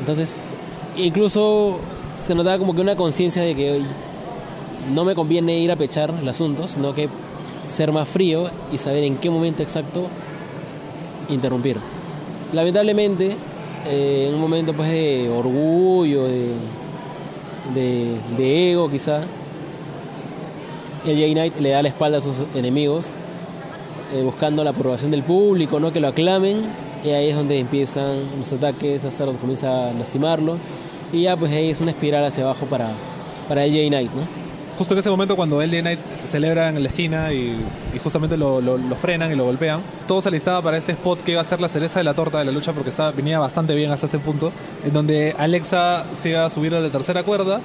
Speaker 1: Entonces, incluso se notaba como que una conciencia de que no me conviene ir a pechar el asunto, sino que ser más frío y saber en qué momento exacto interrumpir. Lamentablemente, eh, en un momento pues de orgullo, de, de, de ego quizá, el Jay Knight le da la espalda a sus enemigos, eh, buscando la aprobación del público, ¿no? que lo aclamen, y ahí es donde empiezan los ataques, hasta los comienza a lastimarlo, y ya pues ahí es una espiral hacia abajo para, para Jay Knight, ¿no?
Speaker 2: Justo en ese momento cuando LJ Knight celebra en la esquina y, y justamente lo, lo- lo frenan y lo golpean, todo se alistaba para este spot que iba a ser la cereza de la torta de la lucha porque estaba, venía bastante bien hasta ese punto, en donde Alexa se iba a subir a la tercera cuerda,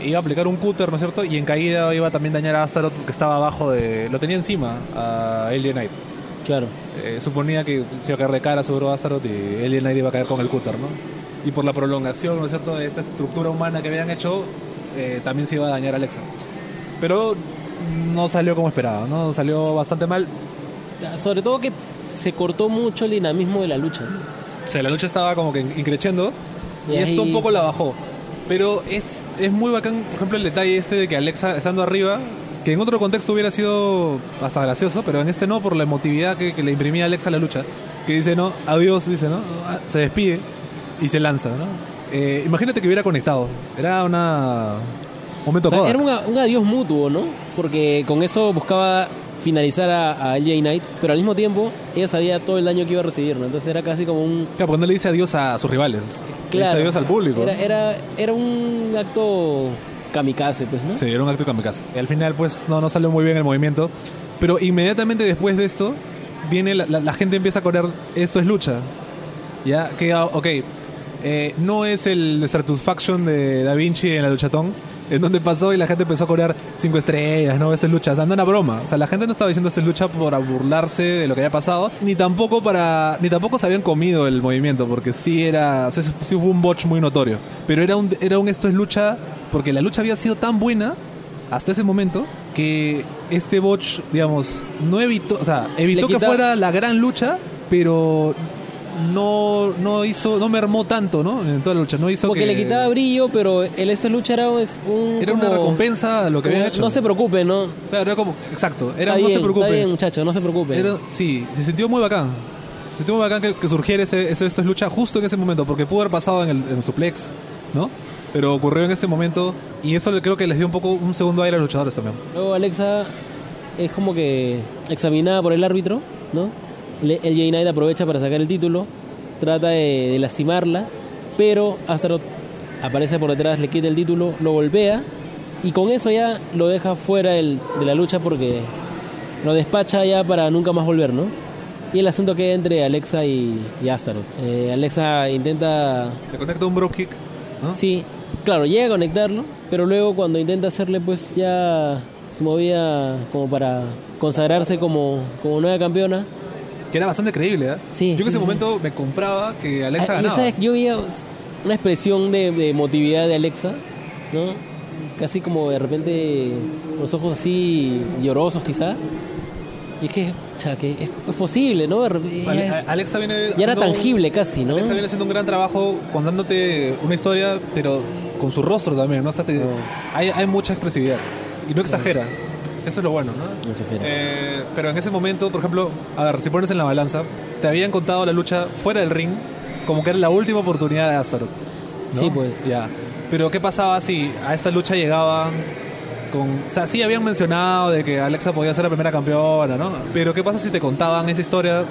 Speaker 2: iba a aplicar un cúter, ¿no es cierto? Y en caída iba a también dañar a Astaroth porque estaba abajo de... lo tenía encima a LJ Knight.
Speaker 1: Claro.
Speaker 2: Eh, suponía que se iba a caer de cara seguro Astaroth y LJ Knight iba a caer con el cúter, ¿no? Y por la prolongación, ¿no es cierto?, de esta estructura humana que habían hecho, eh, también se iba a dañar a Alexa. Pero no salió como esperaba, ¿no? Salió bastante mal.
Speaker 1: Sobre todo que se cortó mucho el dinamismo de la lucha.
Speaker 2: O sea, la lucha estaba como que increciendo y,
Speaker 1: Y
Speaker 2: esto un poco la bajó. Pero es, es muy bacán, por ejemplo, el detalle este de que Alexa estando arriba, que en otro contexto hubiera sido hasta gracioso, pero en este no, por la emotividad que, que le imprimía Alexa a la lucha. Que dice, no, adiós, dice, ¿no? Ah, Se despide y se lanza, ¿no? Eh, imagínate que hubiera conectado. Era una... Momento
Speaker 1: O sea, era un, a- un adiós mutuo, ¿no? Porque con eso buscaba finalizar a, a LJ Knight, pero al mismo tiempo ella sabía todo el daño que iba a recibir, ¿no? Entonces era casi como un...
Speaker 2: Claro, porque no le dice adiós a sus rivales. Le dice adiós al público.
Speaker 1: Era, era, era un acto kamikaze, pues, ¿no?
Speaker 2: Sí, era un acto kamikaze. Y al final, pues, no, no salió muy bien el movimiento. Pero inmediatamente después de esto, viene la, la- la gente empieza a correr, esto es lucha. Ya, que, ah, ok, eh, no es el Stratusfaction de Da Vinci en la luchatón, en donde pasó y la gente empezó a corear cinco estrellas, ¿no? Esta es lucha, o sea, no era broma. O sea, la gente no estaba diciendo esta es lucha para burlarse de lo que había pasado, ni tampoco para, ni tampoco se habían comido el movimiento, porque sí era, sí, sí fue un botch muy notorio. Pero era un, era un esto es lucha, porque la lucha había sido tan buena hasta ese momento que este botch, digamos, no evitó, o sea, evitó que fuera la gran lucha, pero no, no hizo, no mermó tanto, ¿no? En toda la lucha, no hizo
Speaker 1: Porque
Speaker 2: que
Speaker 1: le quitaba brillo, pero el ese lucha era un... un-
Speaker 2: era una recompensa a lo que habían hecho.
Speaker 1: No se preocupe, ¿no?
Speaker 2: Claro, era como, exacto, era
Speaker 1: está
Speaker 2: no
Speaker 1: bien,
Speaker 2: se preocupe.
Speaker 1: Está bien, muchacho, no se preocupe.
Speaker 2: Era- sí, se sintió muy bacán. Se sintió muy bacán que, que surgiera ese, ese esto es lucha justo en ese momento, porque pudo haber pasado en el, en el suplex, ¿no? Pero ocurrió en este momento y eso creo que les dio un poco un segundo aire a los luchadores también.
Speaker 1: Luego Alexa es como que examinada por el árbitro, ¿no? El Jay Knight aprovecha para sacar el título, trata de, de lastimarla, pero Astaroth aparece por detrás, le quita el título, lo golpea y con eso ya lo deja fuera de la lucha porque lo despacha ya para nunca más volver, ¿no? Y el asunto queda entre Alexa y, y Astaroth. Eh, Alexa intenta
Speaker 2: Le conecta un bro kick, ¿no?
Speaker 1: Sí, claro, llega a conectarlo, pero luego cuando intenta hacerle pues ya su movida como para consagrarse como, como nueva campeona.
Speaker 2: Que era bastante creíble, ¿eh?
Speaker 1: Sí,
Speaker 2: Yo en
Speaker 1: sí,
Speaker 2: ese
Speaker 1: sí.
Speaker 2: momento me compraba que Alexa
Speaker 1: Ah, yo,
Speaker 2: ganaba.
Speaker 1: ¿sabes? yo veía una expresión de, de emotividad de Alexa, ¿no? Casi como de repente con los ojos así llorosos quizá. Y es que, cha, que es, es posible, ¿no? Es-
Speaker 2: Alexa viene
Speaker 1: ya era
Speaker 2: un-
Speaker 1: tangible casi, ¿no?
Speaker 2: Alexa viene haciendo un gran trabajo contándote una historia, pero con su rostro también, ¿no? O sea, te- hay, hay mucha expresividad. Y no exagera. Eso es lo bueno, ¿no? Eh, pero en ese momento, por ejemplo, a ver, si pones en la balanza, te habían contado la lucha fuera del ring como que era la última oportunidad de Astaroth. ¿no?
Speaker 1: Sí, pues.
Speaker 2: Ya. Pero ¿qué pasaba si a esta lucha llegaban con... O sea, sí habían mencionado de que Alexa podía ser la primera campeona, ¿no? Pero ¿qué pasa si te contaban esa historia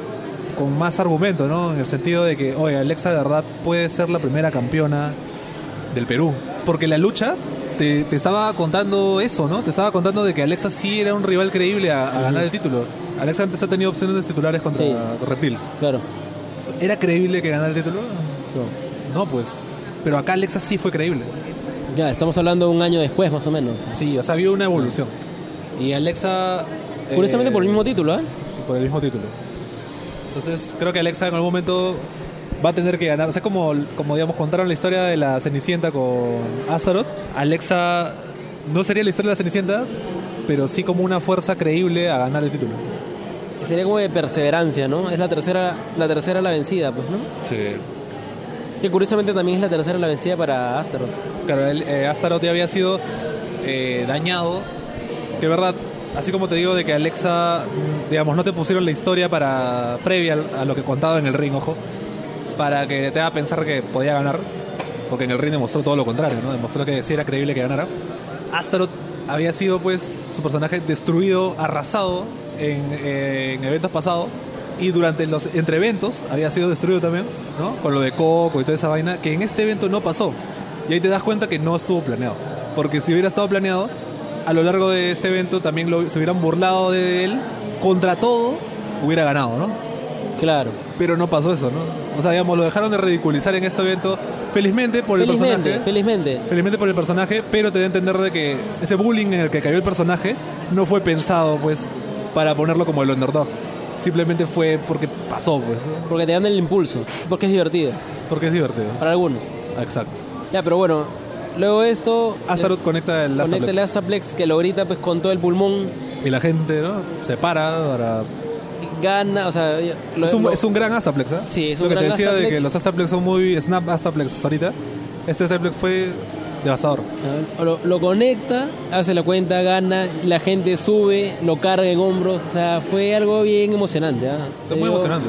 Speaker 2: con más argumento, ¿no? En el sentido de que, oye, Alexa de verdad puede ser la primera campeona del Perú. Porque la lucha te, te estaba contando eso, ¿no? Te estaba contando de que Alexa sí era un rival creíble a, a ganar el título. Alexa antes ha tenido opciones de titulares contra
Speaker 1: Sí.
Speaker 2: Reptil.
Speaker 1: Claro.
Speaker 2: ¿Era creíble que ganara el título?
Speaker 1: No.
Speaker 2: No, pues. Pero acá Alexa sí fue creíble.
Speaker 1: Ya, estamos hablando un año después más o menos.
Speaker 2: Sí, o sea, había una evolución. Y Alexa... eh,
Speaker 1: Curiosamente por el mismo título, ¿ah?
Speaker 2: por el mismo título. Entonces creo que Alexa en algún momento va a tener que ganar. O sea, como, como digamos, contaron la historia de la Cenicienta con Astaroth, Alexa no sería la historia de la Cenicienta, pero sí como una fuerza creíble a ganar el título.
Speaker 1: Sería como de perseverancia, ¿no? Es la tercera, la tercera la vencida, pues, ¿no?
Speaker 2: Sí.
Speaker 1: Que curiosamente también es la tercera la vencida para Astaroth.
Speaker 2: Claro, el, eh, Astaroth ya había sido eh, dañado. Que verdad, así como te digo de que Alexa, digamos, no te pusieron la historia para previa a lo que contaba en el ring, ojo, para que te haga pensar que podía ganar, porque en el ring demostró todo lo contrario, ¿no? Demostró que sí era creíble que ganara. Astaroth había sido, pues, su personaje destruido, arrasado en, eh, en eventos pasados. Y durante los entre eventos había sido destruido también, ¿no? Con lo de Coco y toda esa vaina, que en este evento no pasó. Y ahí te das cuenta que no estuvo planeado. Porque si hubiera estado planeado, a lo largo de este evento también lo- se hubieran burlado de él, contra todo, hubiera ganado, ¿no?
Speaker 1: Claro.
Speaker 2: Pero no pasó eso, ¿no? O sea, digamos, lo dejaron de ridiculizar en este evento, felizmente por el
Speaker 1: Felizmente,
Speaker 2: personaje.
Speaker 1: felizmente.
Speaker 2: Felizmente por el personaje, pero te da a entender de que ese bullying en el que cayó el personaje no fue pensado, pues, para ponerlo como el underdog. Simplemente fue porque pasó, pues.
Speaker 1: Porque te dan el impulso. Porque es divertido.
Speaker 2: Porque es divertido.
Speaker 1: Para algunos.
Speaker 2: Exacto.
Speaker 1: Ya, pero bueno. Luego de esto.
Speaker 2: Astaroth conecta el
Speaker 1: Conecta el
Speaker 2: Astaplex.
Speaker 1: Astaplex que lo grita pues con todo el pulmón.
Speaker 2: Y la gente, ¿no? Se para para...
Speaker 1: Gana, o sea. lo-
Speaker 2: Es un,
Speaker 1: lo-
Speaker 2: es un gran Astaplex, ¿eh?
Speaker 1: Sí, es
Speaker 2: Lo
Speaker 1: un
Speaker 2: que
Speaker 1: gran
Speaker 2: te decía de que los Astaplex son muy snap Astaplex ahorita. Este Astaplex fue devastador.
Speaker 1: Lo, lo conecta, hace la cuenta, gana, la gente sube, lo carga en hombros, o sea, fue algo bien emocionante. ¿ah?
Speaker 2: Está muy
Speaker 1: dio-
Speaker 2: emocionante.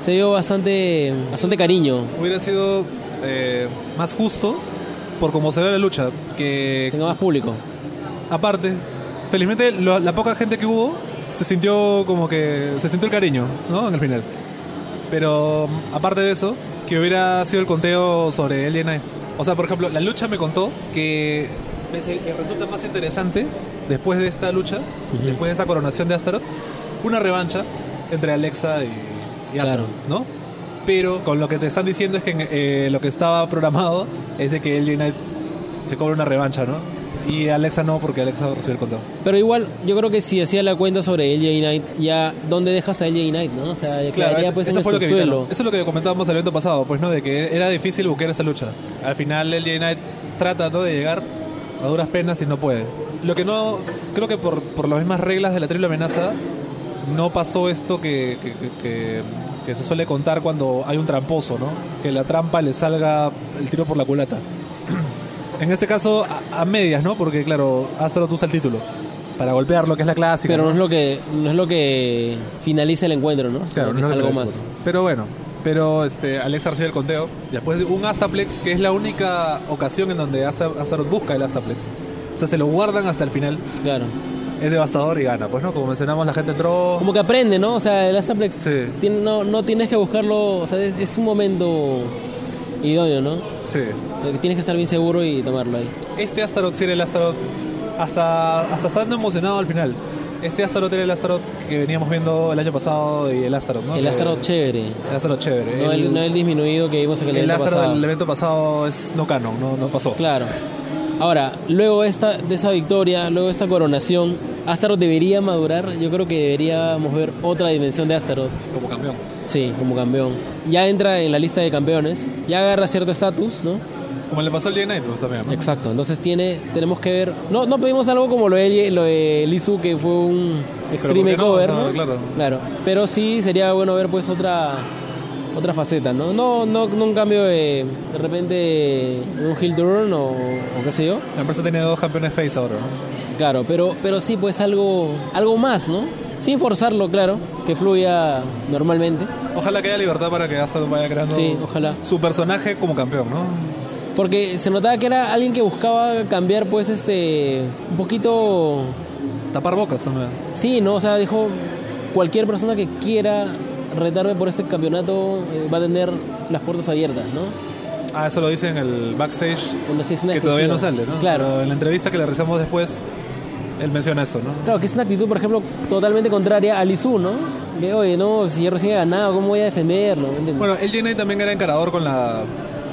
Speaker 1: Se dio bastante, bastante cariño.
Speaker 2: Hubiera sido eh, más justo por cómo se ve la lucha. Que
Speaker 1: Tenga más público.
Speaker 2: aparte, felizmente lo- la poca gente que hubo se sintió como que se sintió el cariño, ¿no? En el final. Pero aparte de eso, que hubiera sido el conteo sobre LA Knight. O sea, por ejemplo, la lucha me contó que resulta más interesante después de esta lucha, después de esa coronación de Astaroth, una revancha entre Alexa y, y Astaroth, ¿no? Pero con lo que te están diciendo es que eh, lo que estaba programado es de que LA Knight se cobra una revancha, ¿no? Y Alexa no, porque Alexa recibe el conteo.
Speaker 1: Pero igual, yo creo que si hacía la cuenta sobre LJ Knight, ya, ¿dónde dejas a LJ Knight, no? O sea,
Speaker 2: eso,
Speaker 1: pues
Speaker 2: eso fue lo que. Eso es lo que comentábamos el evento pasado, pues no, de que era difícil buscar esta lucha. Al final el Knight trata ¿no? de llegar a duras penas y no puede. Lo que no, creo que por, por las mismas reglas de la triple amenaza, no pasó esto que, que, que- que- que se suele contar cuando hay un tramposo, ¿no? Que la trampa le salga el tiro por la culata. En este caso, a, a medias, ¿no? Porque claro, Astaroth usa el título para golpearlo, que es la clásica.
Speaker 1: Pero
Speaker 2: ¿no?
Speaker 1: es lo que no es lo que finaliza el encuentro, ¿no?
Speaker 2: Claro, no
Speaker 1: es
Speaker 2: lo
Speaker 1: algo más.
Speaker 2: Pero bueno, pero este, Alexa recibe el conteo. Después de un Astaplex, que es la única ocasión en donde Asta- Astaroth busca el Astaplex. O sea, se lo guardan hasta el final.
Speaker 1: Claro.
Speaker 2: Es devastador y gana. Pues no, como mencionamos, la gente entró.
Speaker 1: Como que aprende, ¿no? O sea, el Astaplex
Speaker 2: Sí.
Speaker 1: tiene- no, no tienes que buscarlo, o sea, es, es un momento idóneo, ¿no?
Speaker 2: Sí.
Speaker 1: Eh, Tienes que estar bien seguro y tomarlo ahí.
Speaker 2: Este Astaroth sí era el Astaroth. Hasta, hasta estando emocionado al final. Este Astaroth era el Astaroth que veníamos viendo el año pasado y el Astaroth, ¿no?
Speaker 1: El Astaroth chévere.
Speaker 2: El Astaroth chévere.
Speaker 1: No el, no el disminuido que vimos en el,
Speaker 2: el
Speaker 1: evento
Speaker 2: Astaroth
Speaker 1: pasado.
Speaker 2: del evento pasado es no canon, no, no pasó.
Speaker 1: Claro. Ahora, luego esta, de esa victoria, luego de esta coronación, Astaroth debería madurar. Yo creo que deberíamos ver otra dimensión de Astaroth.
Speaker 2: Como campeón.
Speaker 1: Sí, como campeón. Ya entra en la lista de campeones, ya agarra cierto estatus, ¿no?
Speaker 2: Como le pasó al Knight, pues también, ¿no?
Speaker 1: Exacto, entonces tiene, tenemos que ver. No, no pedimos algo como lo de, lo de Lizu, que fue un extreme cover,
Speaker 2: No,
Speaker 1: ¿no?
Speaker 2: claro.
Speaker 1: Claro, pero sí sería bueno ver pues otra otra faceta, ¿no? No, no, no un cambio de de repente un heel turn o, o qué sé yo.
Speaker 2: La empresa tiene dos campeones face ahora, ¿no?
Speaker 1: Claro, pero, pero sí pues algo, algo más, ¿no? Sin forzarlo, claro, que fluya normalmente.
Speaker 2: Ojalá que haya libertad para que Astaroth vaya creando
Speaker 1: Sí, ojalá.
Speaker 2: su personaje como campeón, ¿no?
Speaker 1: Porque se notaba que era alguien que buscaba cambiar pues este un poquito
Speaker 2: Tapar bocas también.
Speaker 1: Sí, no, o sea, dijo cualquier persona que quiera retarme por este campeonato eh, va a tener las puertas abiertas, ¿no?
Speaker 2: Ah, eso lo dice en el backstage,
Speaker 1: Cuando sí es una
Speaker 2: que todavía no sale, ¿no?
Speaker 1: Claro.
Speaker 2: Pero en la entrevista que le realizamos después, él menciona esto, ¿no?
Speaker 1: Claro, que es una actitud, por ejemplo, totalmente contraria a Lizu, ¿no? Que, oye, no, si yo recién he ganado, ¿cómo voy a defenderlo? ¿Entiendes?
Speaker 2: Bueno, el Knight también era encarador con la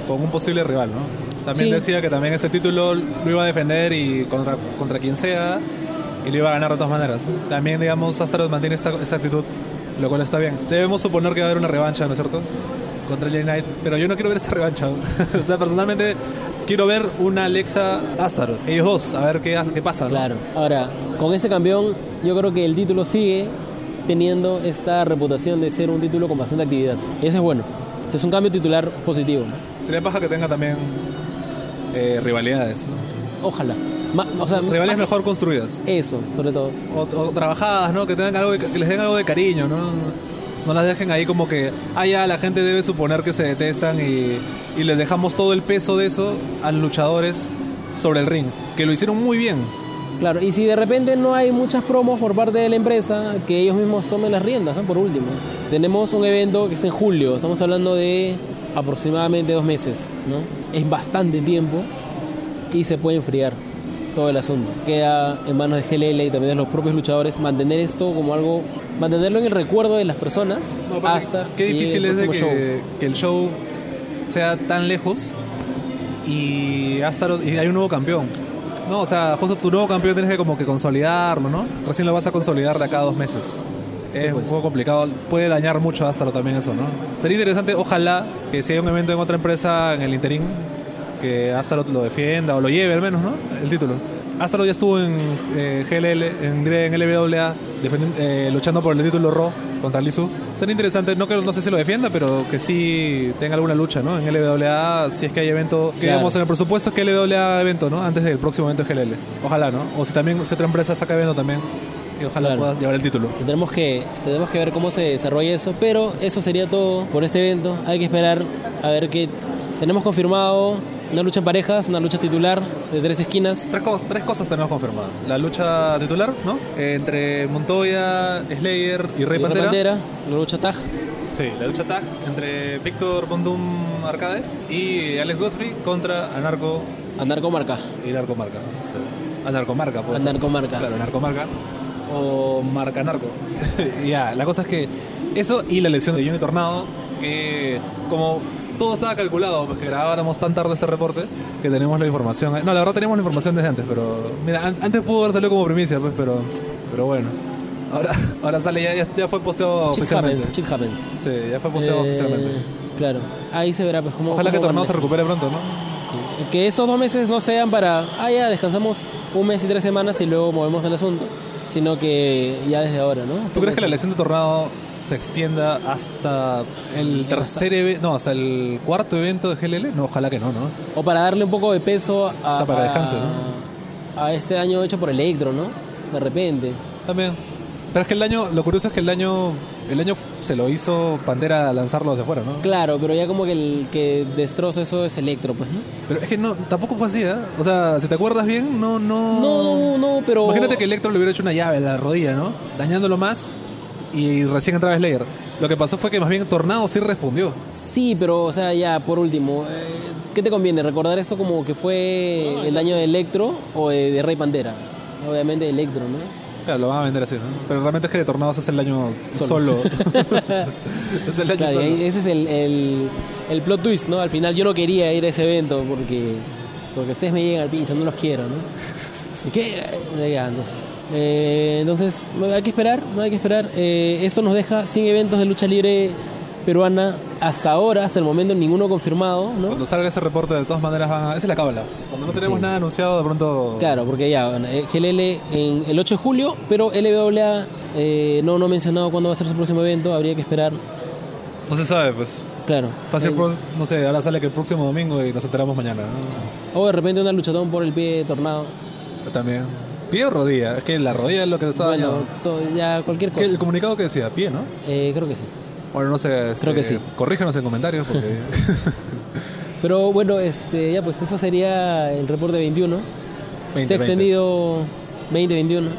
Speaker 2: con un posible rival, ¿no? También
Speaker 1: Sí.
Speaker 2: decía que también ese título lo iba a defender y contra, contra quien sea y lo iba a ganar de todas maneras. También, digamos, Astaroth mantiene esta, esta actitud, lo cual está bien. Debemos suponer que va a haber una revancha, ¿no es cierto? Contra el Knight, pero yo no quiero ver esa revancha. o sea, personalmente quiero ver una Alexa Astaroth, ellos dos, a ver qué, qué pasa, ¿no?
Speaker 1: Claro. Ahora, con ese campeón, yo creo que el título sigue teniendo esta reputación de ser un título con bastante actividad. Y eso es bueno. Ese es un cambio titular positivo.
Speaker 2: Sería paja que tenga también eh, rivalidades, ¿no?
Speaker 1: Ojalá. Ma- o sea,
Speaker 2: Rivalidades
Speaker 1: más
Speaker 2: mejor construidas.
Speaker 1: Eso, sobre todo.
Speaker 2: o, o trabajadas, ¿no? Que tengan algo, de- que les den algo de cariño, ¿no? No las dejen ahí como que, ah, ya, la gente debe suponer que se detestan y, y les dejamos todo el peso de eso a los luchadores sobre el ring, que lo hicieron muy bien.
Speaker 1: Claro, y si de repente no hay muchas promos por parte de la empresa, que ellos mismos tomen las riendas, ¿no? Por último. Tenemos un evento que es en julio, estamos hablando de aproximadamente dos meses, ¿no? Es bastante tiempo y se puede enfriar todo el asunto. Queda en manos de GLL y también de los propios luchadores mantener esto como algo, mantenerlo en el recuerdo de las personas hasta
Speaker 2: Qué difícil es de que,
Speaker 1: show.
Speaker 2: que el show sea tan lejos y, hasta, y hay un nuevo campeón. No, o sea, justo tu nuevo campeón tienes que como que consolidarlo, ¿no? Recién lo vas a consolidar de acá a dos meses.
Speaker 1: Sí,
Speaker 2: es
Speaker 1: pues.
Speaker 2: un poco complicado, puede dañar mucho a Astaro también eso, ¿no? Sería interesante, ojalá, que si hay un evento en otra empresa en el interín, que Astaro lo defienda o lo lleve al menos, ¿no? El título. Astaro ya estuvo en eh, GLL, en, en LWA, eh, luchando por el título Raw contra Lizu. Sería interesante, no, que, no sé si lo defienda, pero que sí tenga alguna lucha, ¿no? En LWA, si es que hay evento, que
Speaker 1: Claro.
Speaker 2: digamos en el presupuesto es que LWA evento, ¿no? Antes del próximo evento de GLL. Ojalá, ¿no? O si también, si otra empresa saca evento también, y ojalá
Speaker 1: Claro.
Speaker 2: puedas llevar el título.
Speaker 1: Y Tenemos que, tenemos que ver cómo se desarrolla eso, pero eso sería todo por este evento. Hay que esperar a ver qué. Tenemos confirmado una lucha en parejas, una lucha titular de tres esquinas.
Speaker 2: Tres, cos- tres cosas tenemos confirmadas. La lucha titular, ¿no? Eh, entre Montoya, Slayer y Rey
Speaker 1: Y
Speaker 2: Pantera.
Speaker 1: Pantera, la lucha tag.
Speaker 2: Sí, la lucha tag entre Víctor Bondum Arcade y Alex Godfrey contra Anarco
Speaker 1: Anarcomarca.
Speaker 2: y Narcomarca. Sí. Anarcomarca, pues.
Speaker 1: Anarcomarca.
Speaker 2: Claro, Narcomarca. O Marca Narco. Y ya, la cosa es que eso y la lesión de Johnny Tornado, que como todo estaba calculado, pues que grabáramos tan tarde este reporte, que tenemos la información. No, la verdad tenemos la información desde antes, pero mira, an- antes pudo haber salido como primicia, pues, pero, pero bueno. Ahora, ahora sale, ya, fue posteado
Speaker 1: Shit
Speaker 2: oficialmente.
Speaker 1: happens, shit happens.
Speaker 2: Sí, ya fue posteado
Speaker 1: Eh,
Speaker 2: oficialmente.
Speaker 1: Claro, ahí se verá pues cómo.
Speaker 2: Ojalá que
Speaker 1: cómo
Speaker 2: Tornado se recupere pronto, ¿no?
Speaker 1: sí. Que estos dos meses no sean para. Ah, ya descansamos un mes y tres semanas y luego movemos el asunto. Sino que ya desde ahora, ¿no?
Speaker 2: ¿Tú crees que la lesión de Tornado se extienda hasta el tercer evento, no, hasta el cuarto evento de GLL? No, ojalá que no, ¿no?
Speaker 1: O para darle un poco de peso a,
Speaker 2: O sea, para descanso,
Speaker 1: a este año hecho por Electro, ¿no? De repente.
Speaker 2: También. Pero es que el daño, lo curioso es que el daño, el daño se lo hizo Pantera lanzarlo hacia afuera, ¿no?
Speaker 1: Claro, pero ya como que el que destroza eso es Electro, pues, ¿no?
Speaker 2: Pero es que no, tampoco fue así, ¿eh? O sea, si te acuerdas bien, no, no.
Speaker 1: No, no, no, pero.
Speaker 2: Imagínate que Electro le hubiera hecho una llave a la rodilla, ¿no? Dañándolo más y recién entraba Slayer. Lo que pasó fue que más bien Tornado sí respondió.
Speaker 1: Sí, pero, o sea, ya, por último, eh, ¿qué te conviene? ¿Recordar esto como que fue el año de Electro o de, de Rey Pantera? Obviamente de Electro, ¿no?
Speaker 2: Claro, lo van a vender así, ¿no? Pero realmente es que de Tornados es el año
Speaker 1: Solo.
Speaker 2: solo. es el año
Speaker 1: Claro,
Speaker 2: solo.
Speaker 1: ese es el, el, el plot twist, ¿no? Al final yo no quería ir a ese evento porque, porque ustedes me llegan al pincho, no los quiero, ¿no? ¿Y qué? Ya, entonces, eh, entonces, hay que esperar, no hay que esperar. Eh, esto nos deja sin eventos de lucha libre peruana hasta ahora, hasta el momento ninguno confirmado, ¿no?
Speaker 2: Cuando salga ese reporte, de todas maneras van a... Esa es la cábala. Cuando no tenemos
Speaker 1: Sí.
Speaker 2: nada anunciado, de pronto...
Speaker 1: Claro, porque ya, bueno, eh, GLL en el 8 de julio, pero LWA eh, no, no ha mencionado cuándo va a ser su próximo evento, habría que esperar,
Speaker 2: No se sabe, pues.
Speaker 1: claro.
Speaker 2: Fácil,
Speaker 1: El-
Speaker 2: pro- no sé, ahora sale que el próximo domingo y nos enteramos mañana. ¿no?
Speaker 1: o de repente una luchatón por el pie de tornado.
Speaker 2: También. Pie o rodilla. Es que la rodilla es lo que estaba
Speaker 1: Bueno, ya cualquier
Speaker 2: ¿Qué-
Speaker 1: cosa.
Speaker 2: El comunicado que decía, pie, ¿no?
Speaker 1: Eh, creo que sí.
Speaker 2: Bueno, no sé. este,
Speaker 1: Creo que sí.
Speaker 2: Corrígenos en comentarios porque...
Speaker 1: Pero bueno, este, ya pues eso sería el reporte 21.
Speaker 2: 20,
Speaker 1: se ha extendido 2021.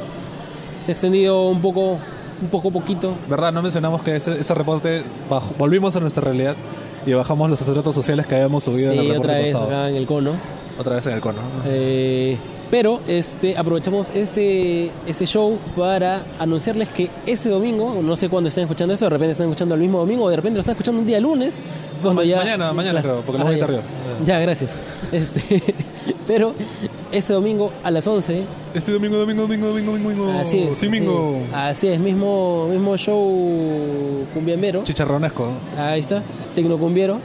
Speaker 1: Se ha extendido un poco, un poco poquito.
Speaker 2: ¿Verdad? No mencionamos que ese, ese reporte bajó- volvimos a nuestra realidad y bajamos los estratos sociales que habíamos subido en el
Speaker 1: Sí,
Speaker 2: reporte
Speaker 1: otra vez
Speaker 2: pasado.
Speaker 1: acá en el cono.
Speaker 2: Otra vez en el cono.
Speaker 1: Eh, pero este, aprovechamos este, este show para anunciarles que este domingo, no sé cuándo están escuchando esto, de repente están escuchando el mismo domingo, o de repente lo están escuchando un día lunes. Cuando
Speaker 2: ma-
Speaker 1: ya,
Speaker 2: mañana, mañana creo, porque lo voy a
Speaker 1: ya.
Speaker 2: editar
Speaker 1: Ya, gracias. Este, pero este domingo a las 11
Speaker 2: Este domingo, domingo, domingo, domingo, domingo.
Speaker 1: Así es.
Speaker 2: Sí, domingo.
Speaker 1: Así es, así es, mismo, mismo show cumbiambero.
Speaker 2: Chicharronesco.
Speaker 1: Ahí está, tecnocumbiero,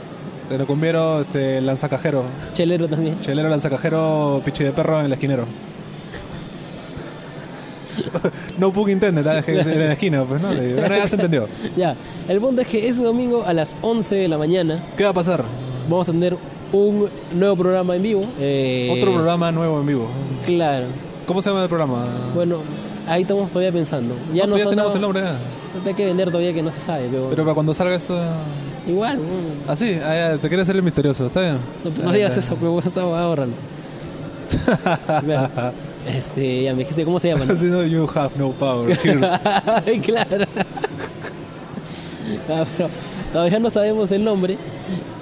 Speaker 2: Te lo conviero, este, lanzacajero.
Speaker 1: chelero también.
Speaker 2: Chelero, lanzacajero, pichi de perro en el esquinero. no pug intended, ¿ah? es en la esquina, pues no. Bueno, ya se entendió.
Speaker 1: Ya, el punto es que ese domingo a las 11 de la mañana
Speaker 2: ¿Qué va a pasar?
Speaker 1: vamos a tener un nuevo programa en vivo. Eh,
Speaker 2: Otro programa nuevo en vivo.
Speaker 1: Claro.
Speaker 2: ¿Cómo se llama el programa?
Speaker 1: Bueno, ahí estamos todavía pensando. Ya,
Speaker 2: No,
Speaker 1: nos
Speaker 2: pues ya tenemos
Speaker 1: dado-
Speaker 2: el nombre. ya.
Speaker 1: Hay que vender todavía que no se sabe, pero,
Speaker 2: Pero para cuando salga esto.
Speaker 1: Igual. mm,
Speaker 2: Así, ah, ya, te quieres hacer el misterioso, ¿está bien?
Speaker 1: No, no digas eso, pero bueno, ahorralo. Mira, este, ya me dijiste cómo se llama. ¿no?
Speaker 2: Si no, you have no power. here.
Speaker 1: Ay, claro. Ah, pero todavía no sabemos el nombre,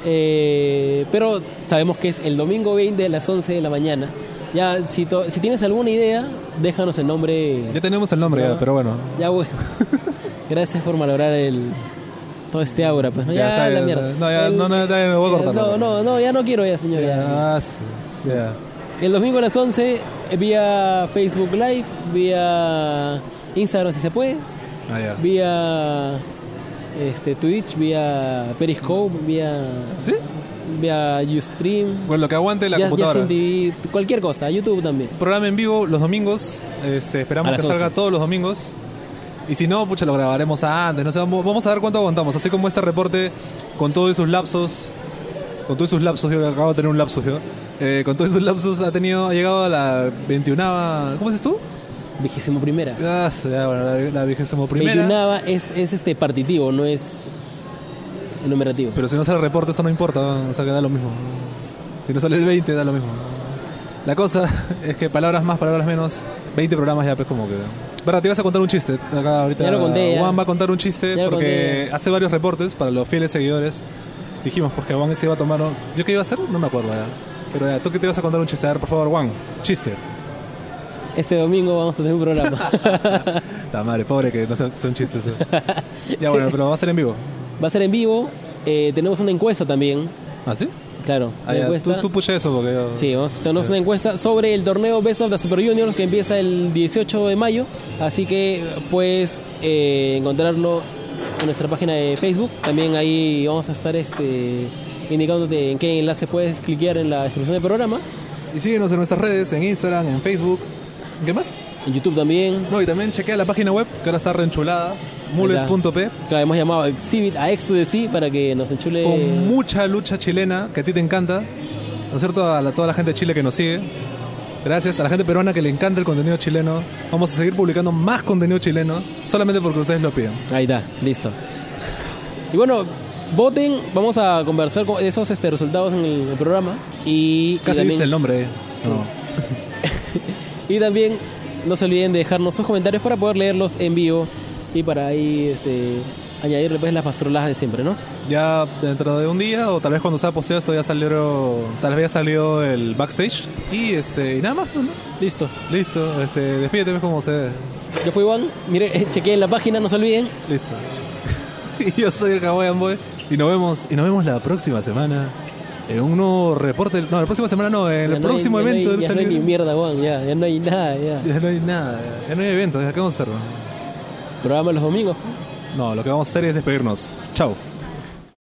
Speaker 1: eh, pero sabemos que es el domingo 20 a las 11 de la mañana. Ya, si, to- si tienes alguna idea, déjanos el nombre.
Speaker 2: ya tenemos el nombre, ya, pero bueno.
Speaker 1: Ya, bueno. Gracias por malograr el todo este aura, pues no,
Speaker 2: Ya,
Speaker 1: la mierda.
Speaker 2: no, ya,
Speaker 1: El-
Speaker 2: no, no, ya, no voy a cortar,
Speaker 1: No,
Speaker 2: no.
Speaker 1: no, no, ya no quiero ya, señor. ya.
Speaker 2: Sí, ya.
Speaker 1: El domingo a las 11 eh, vía Facebook Live, vía Instagram si se puede,
Speaker 2: Ah,
Speaker 1: vía este Twitch, vía Periscope, vía
Speaker 2: ¿Sí?
Speaker 1: vía Ustream,
Speaker 2: Bueno, lo que aguante la
Speaker 1: ya,
Speaker 2: computadora.
Speaker 1: TV, cualquier cosa, YouTube también.
Speaker 2: Programa en vivo los domingos. Este, esperamos que salga
Speaker 1: 11.
Speaker 2: todos los domingos. Y si no, pucha, lo grabaremos antes. No sé, vamos, a ver cuánto aguantamos. Así como este reporte, con todos sus lapsos. Con todos sus lapsos, yo acabo de tener un lapsus yo. Eh, con todos sus lapsos ha tenido, ha llegado a la 21 ¿Cómo dices tú?
Speaker 1: Vigésimo primera.
Speaker 2: Ah, ya, bueno, la, la vigésimo primera.
Speaker 1: 21 es, es este partitivo, no es enumerativo.
Speaker 2: Pero si no sale el reporte, eso no importa. O sea, que da lo mismo. Si no sale el 20, da lo mismo. La cosa es que palabras más, palabras menos. 20 programas ya, pues como que. Verdad, te ibas a contar un chiste. Acá ahorita
Speaker 1: Ya lo conté.
Speaker 2: Juan va a contar un chiste
Speaker 1: Ya
Speaker 2: porque hace varios reportes para los fieles seguidores. Dijimos, pues que Juan se iba a tomar. ¿Yo qué iba a hacer? No me acuerdo ya. Pero ya, tú que te ibas a contar un chiste. A ver, por favor, Juan, chiste.
Speaker 1: Este domingo vamos a tener un programa.
Speaker 2: La madre, pobre que no sé, son chistes. eh. ya bueno, pero va a ser en vivo.
Speaker 1: Va a ser en vivo. eh, tenemos una encuesta también.
Speaker 2: ¿Ah, sí?
Speaker 1: Claro,
Speaker 2: Ah,
Speaker 1: una
Speaker 2: ya,
Speaker 1: encuesta.
Speaker 2: Tú, tú pucha eso porque yo.
Speaker 1: Sí, vamos, tenemos una encuesta sobre el torneo Best of the Super Juniors que empieza el 18 de mayo. Así que puedes eh, encontrarlo en nuestra página de Facebook. También ahí vamos a estar este, indicándote en qué enlace puedes cliquear en la descripción del programa.
Speaker 2: Y síguenos en nuestras redes, en Instagram, en Facebook. ¿Qué más?
Speaker 1: En YouTube también.
Speaker 2: No, y también chequea la página web, que ahora está reenchulada, mullet.p,
Speaker 1: Claro, hemos llamado a Exhibit, a Exodus para que nos enchule.
Speaker 2: con mucha lucha chilena, que a ti te encanta. ¿No es cierto? A la- toda la gente de Chile que nos sigue. Gracias a la gente peruana que le encanta el contenido chileno. Vamos a seguir publicando más contenido chileno, solamente porque ustedes lo piden.
Speaker 1: Ahí está, listo. Y bueno, voten, vamos a conversar con esos este, resultados en el, el programa. Y, y
Speaker 2: Casi
Speaker 1: también,
Speaker 2: dice el nombre. eh. No.
Speaker 1: y también no se olviden de dejarnos sus comentarios para poder leerlos en vivo y para ahí este, añadirle pues las pastroladas de siempre, ¿no?
Speaker 2: Ya dentro de un día, o tal vez cuando sea posteado esto ya salió, tal vez ya salió el backstage. Y este, y nada más, ¿no?
Speaker 1: Listo.
Speaker 2: Listo, este, despídete pues, como se
Speaker 1: Yo fui Juan, mire, chequeen la página, no se olviden.
Speaker 2: Listo. y yo soy el Hawaiian Boy. Y nos vemos, y nos vemos la próxima semana en un nuevo reporte. No, la próxima semana no, en
Speaker 1: Ya
Speaker 2: el
Speaker 1: no hay-
Speaker 2: próximo
Speaker 1: ya no hay-
Speaker 2: evento de
Speaker 1: Ya
Speaker 2: lucha
Speaker 1: no hay ni mierda, Juan, ya, ya no hay nada, ya.
Speaker 2: Ya no hay nada, ya no hay evento, ya qué vamos a hacer.
Speaker 1: Programa los domingos.
Speaker 2: No, lo que vamos a hacer es despedirnos. Chao.